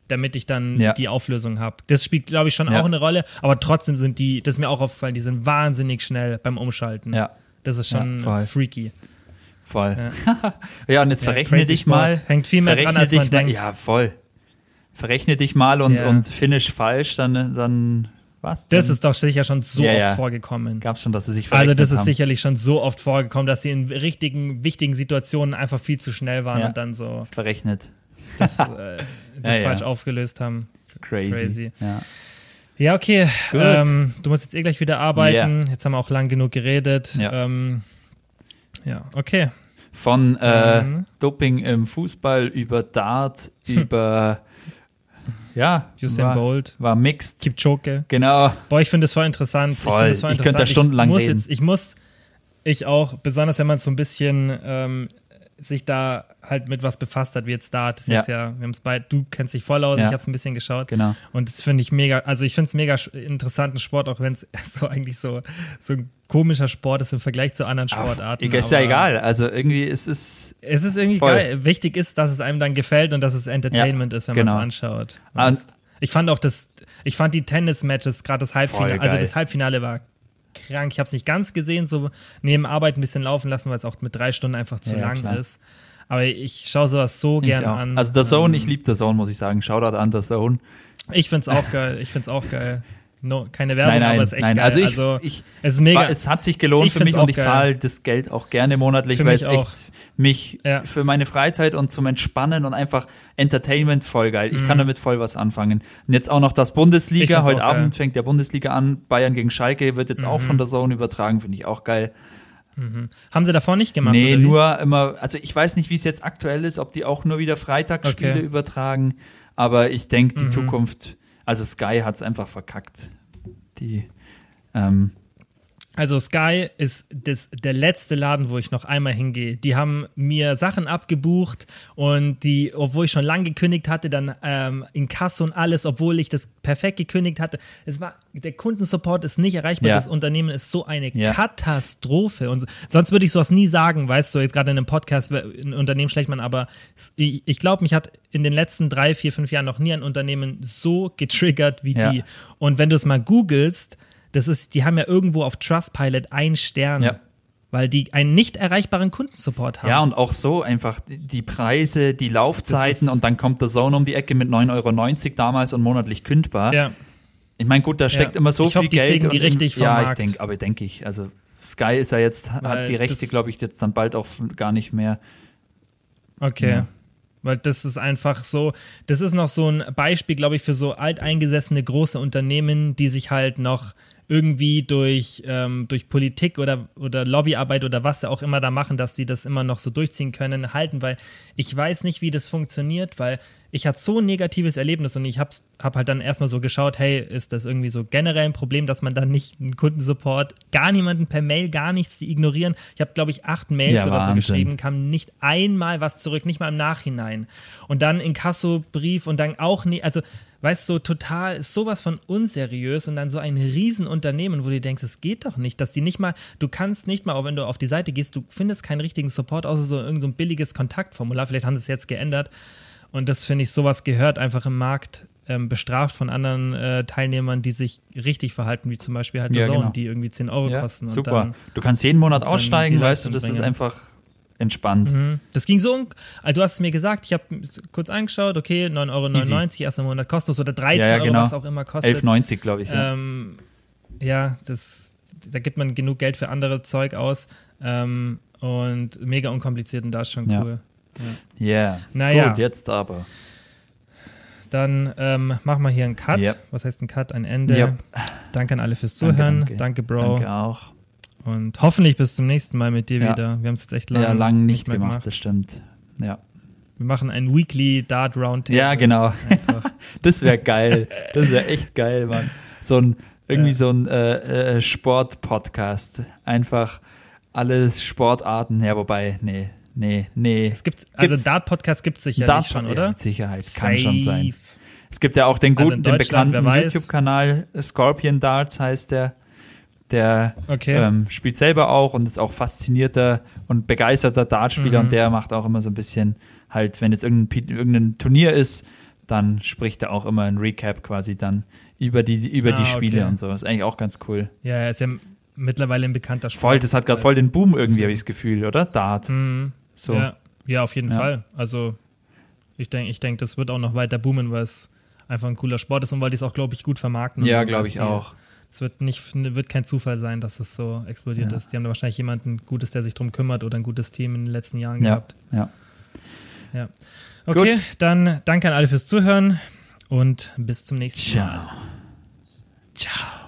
damit ich dann Ja. die Auflösung habe. Das spielt, glaube ich, schon Ja. auch eine Rolle, aber trotzdem sind die, das ist mir auch aufgefallen, die sind wahnsinnig schnell beim Umschalten. Ja, Das ist Ja, schon voll. freaky. voll. Ja, und jetzt Ja, verrechne dich Sport. mal. Hängt viel mehr verrechne dran, als dich man mal, denkt. Ja, voll. Verrechne dich mal und, Ja. und finish falsch, dann, dann was? Das dann ist doch sicher schon so Ja, oft ja. vorgekommen. gab's schon, dass sie sich Also verrechnet das ist haben. sicherlich schon so oft vorgekommen, dass sie in richtigen, wichtigen Situationen einfach viel zu schnell waren Ja. und dann so verrechnet. Das, äh, das Ja, ja. falsch aufgelöst haben. Crazy. Crazy. Ja. Ja, okay. Ähm, du musst jetzt eh gleich wieder arbeiten. Ja. Jetzt haben wir auch lang genug geredet. Ja. Ähm, ja, okay. Von äh, mhm. Doping im Fußball über Dart, über ja, Usain war, Bolt. War mixed. Kipchoge. Genau. Boah, ich finde das voll interessant. Voll. Ich, ich könnte da stundenlang ich muss reden. Jetzt, ich muss, ich auch, besonders wenn man so ein bisschen ähm, sich da halt mit was befasst hat, wie jetzt Dart. Das ist Ja. jetzt ja, wir haben es beide, du kennst dich voll aus, Ja. ich habe es ein bisschen geschaut. Genau. Und das finde ich mega, also ich finde es mega interessanten Sport, auch wenn es so eigentlich so, so ein komischer Sport ist im Vergleich zu anderen Sportarten. Egal, ist ja egal. Also irgendwie ist es. Es ist irgendwie Voll. geil. Wichtig ist, dass es einem dann gefällt und dass es Entertainment ist, wenn genau. man es anschaut. Und- ich fand auch das, ich fand die Tennis-Matches, gerade das Halbfinale, also das Halbfinale war krank. Ich habe es nicht ganz gesehen, so neben Arbeit ein bisschen laufen lassen, weil es auch mit drei Stunden einfach zu Ja, lang klar. ist. Aber ich schaue sowas so gerne an. Also der Zone, Ähm, ich liebe der Zone, muss ich sagen. Shoutout an der Zone. Ich find's auch geil. Ich find's auch geil. No, keine Werbung, Nein, nein, aber es ist echt nein. geil. Also ich, also ich es ist mega. war- es hat sich gelohnt Ich für mich und ich geil. zahle das Geld auch gerne monatlich, weil es echt mich Ja. für meine Freizeit und zum Entspannen und einfach Entertainment voll geil. Ich kann damit voll was anfangen. Und jetzt auch noch das Mhm. Bundesliga. Heute. Abend fängt der Bundesliga an. Bayern gegen Schalke wird jetzt Mhm. auch von der Zone übertragen, finde ich auch geil. Haben sie davor nicht gemacht? Nee, nur immer, also ich weiß nicht, wie es jetzt aktuell ist, ob die auch nur wieder Freitagsspiele Okay. Mhm. übertragen, aber ich denke, die Zukunft, also Sky hat's einfach verkackt. Die, ähm, Also Sky ist das, der letzte Laden, wo ich noch einmal hingehe. Die haben mir Sachen abgebucht und die, obwohl ich schon lang gekündigt hatte, dann ähm, in Kasse und alles, obwohl ich das perfekt gekündigt hatte. Es war, der Kundensupport ist nicht erreichbar. Ja. Das Unternehmen ist so eine Ja. Katastrophe. Und sonst würde ich sowas nie sagen, weißt du, jetzt gerade in einem Podcast, ein Unternehmen schlecht man, aber ich, ich glaube, mich hat in den letzten drei, vier, fünf Jahren noch nie ein Unternehmen so getriggert wie Ja. die. Und wenn du es mal googelst, das ist, die haben ja irgendwo auf Trustpilot ein Stern, Ja. weil die einen nicht erreichbaren Kundensupport haben. ja, und auch so einfach die Preise, die Laufzeiten und dann kommt der Zone um die Ecke mit 9,90 Euro damals und monatlich kündbar. ja. Ich meine, gut, da steckt Ja. immer so Ich viel hoffe, die Geld. die und richtig vom Ja, ich Markt. denke, aber denke ich, also Sky ist ja jetzt, Weil hat die Rechte, glaube ich, jetzt dann bald auch gar nicht mehr. Okay. Ja. Weil das ist einfach so, das ist noch so ein Beispiel, glaube ich, für so alteingesessene große Unternehmen, die sich halt noch irgendwie durch, ähm, durch Politik oder, oder Lobbyarbeit oder was sie auch immer da machen, dass die das immer noch so durchziehen können, halten, weil ich weiß nicht, wie das funktioniert, weil ich hatte so ein negatives Erlebnis und ich habe hab halt dann erstmal so geschaut, hey, ist das irgendwie so generell ein Problem, dass man dann nicht einen Kundensupport, gar niemanden per Mail, gar nichts, die ignorieren. Ich habe, glaube ich, acht Mails Ja, oder so Wahnsinn. geschrieben, kam nicht einmal was zurück, nicht mal im Nachhinein. Und dann in Brief und dann auch nie, also weißt du, total ist sowas von unseriös und dann so ein Riesenunternehmen, wo du denkst, es geht doch nicht, dass die nicht mal, du kannst nicht mal, auch wenn du auf die Seite gehst, du findest keinen richtigen Support, außer so irgend so ein billiges Kontaktformular. Vielleicht haben sie es jetzt geändert. Und das finde ich, sowas gehört einfach im Markt ähm, bestraft von anderen äh, Teilnehmern, die sich richtig verhalten, wie zum Beispiel halt Ja, Zone, genau. die irgendwie 10 Euro Ja, kosten. Super. du kannst jeden Monat aussteigen, weißt du, das ist bringen. einfach entspannt. Mhm. Das ging so, also du hast es mir gesagt, ich habe kurz angeschaut, okay, 9,99 Euro, erster Monat kostenlos oder 13 Ja, ja, Euro, genau. was auch immer kostet. 11,90 glaube ich. Ja. Ähm, ja, das, da gibt man genug Geld für andere Zeug aus ähm, und mega unkompliziert und da ist schon Ja. cool. Yeah. Naja. Gut, jetzt aber. Dann ähm, machen wir hier einen Cut. Yep. Was heißt ein Cut? Ein Ende. Yep. Danke an alle fürs Danke, Zuhören. danke. Danke, Bro. Danke auch. Und hoffentlich bis zum nächsten Mal mit dir Ja. wieder. Wir haben es jetzt echt lange Ja, lang nicht mehr gemacht, das stimmt. Ja. Wir machen ein Weekly Dart Roundtable. Ja, genau. Das wäre geil. Das wäre echt geil, Mann. So ein, irgendwie Ja. so ein äh, äh, Sport-Podcast. Einfach alles Sportarten. Ja, wobei, nee, nee, nee. Es gibt, also Dart-Podcast gibt es sicherlich Dart- schon, ja, oder? mit Sicherheit, kann schon sein. Es gibt ja auch den Also guten, in den bekannten. YouTube-Kanal Scorpion Darts heißt der. Der Okay. ähm, spielt selber auch und ist auch faszinierter und begeisterter Dartspieler Mhm. und der macht auch immer so ein bisschen halt, wenn jetzt irgendein, irgendein Turnier ist, dann spricht er auch immer ein Recap quasi dann über die über Ah, die Spiele okay. und so. Ist eigentlich auch ganz cool. Ja, er ist ja mittlerweile ein bekannter Sport. Voll, das hat gerade voll den Boom irgendwie, habe ich das Gefühl, oder? Dart. Mhm. So. Ja, ja, auf jeden Ja. Fall. Also ich denke, ich denk, das wird auch noch weiter boomen, weil es einfach ein cooler Sport ist und weil die es auch, glaube ich, gut vermarkten. Ja, glaube ich die- auch. Es wird nicht, wird kein Zufall sein, dass es so explodiert Ja. ist. Die haben da wahrscheinlich jemanden Gutes, der sich drum kümmert oder ein gutes Team in den letzten Jahren Ja, gehabt. ja. Ja. Okay, Gut. dann danke an alle fürs Zuhören und bis zum nächsten Mal. Ciao.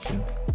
informację.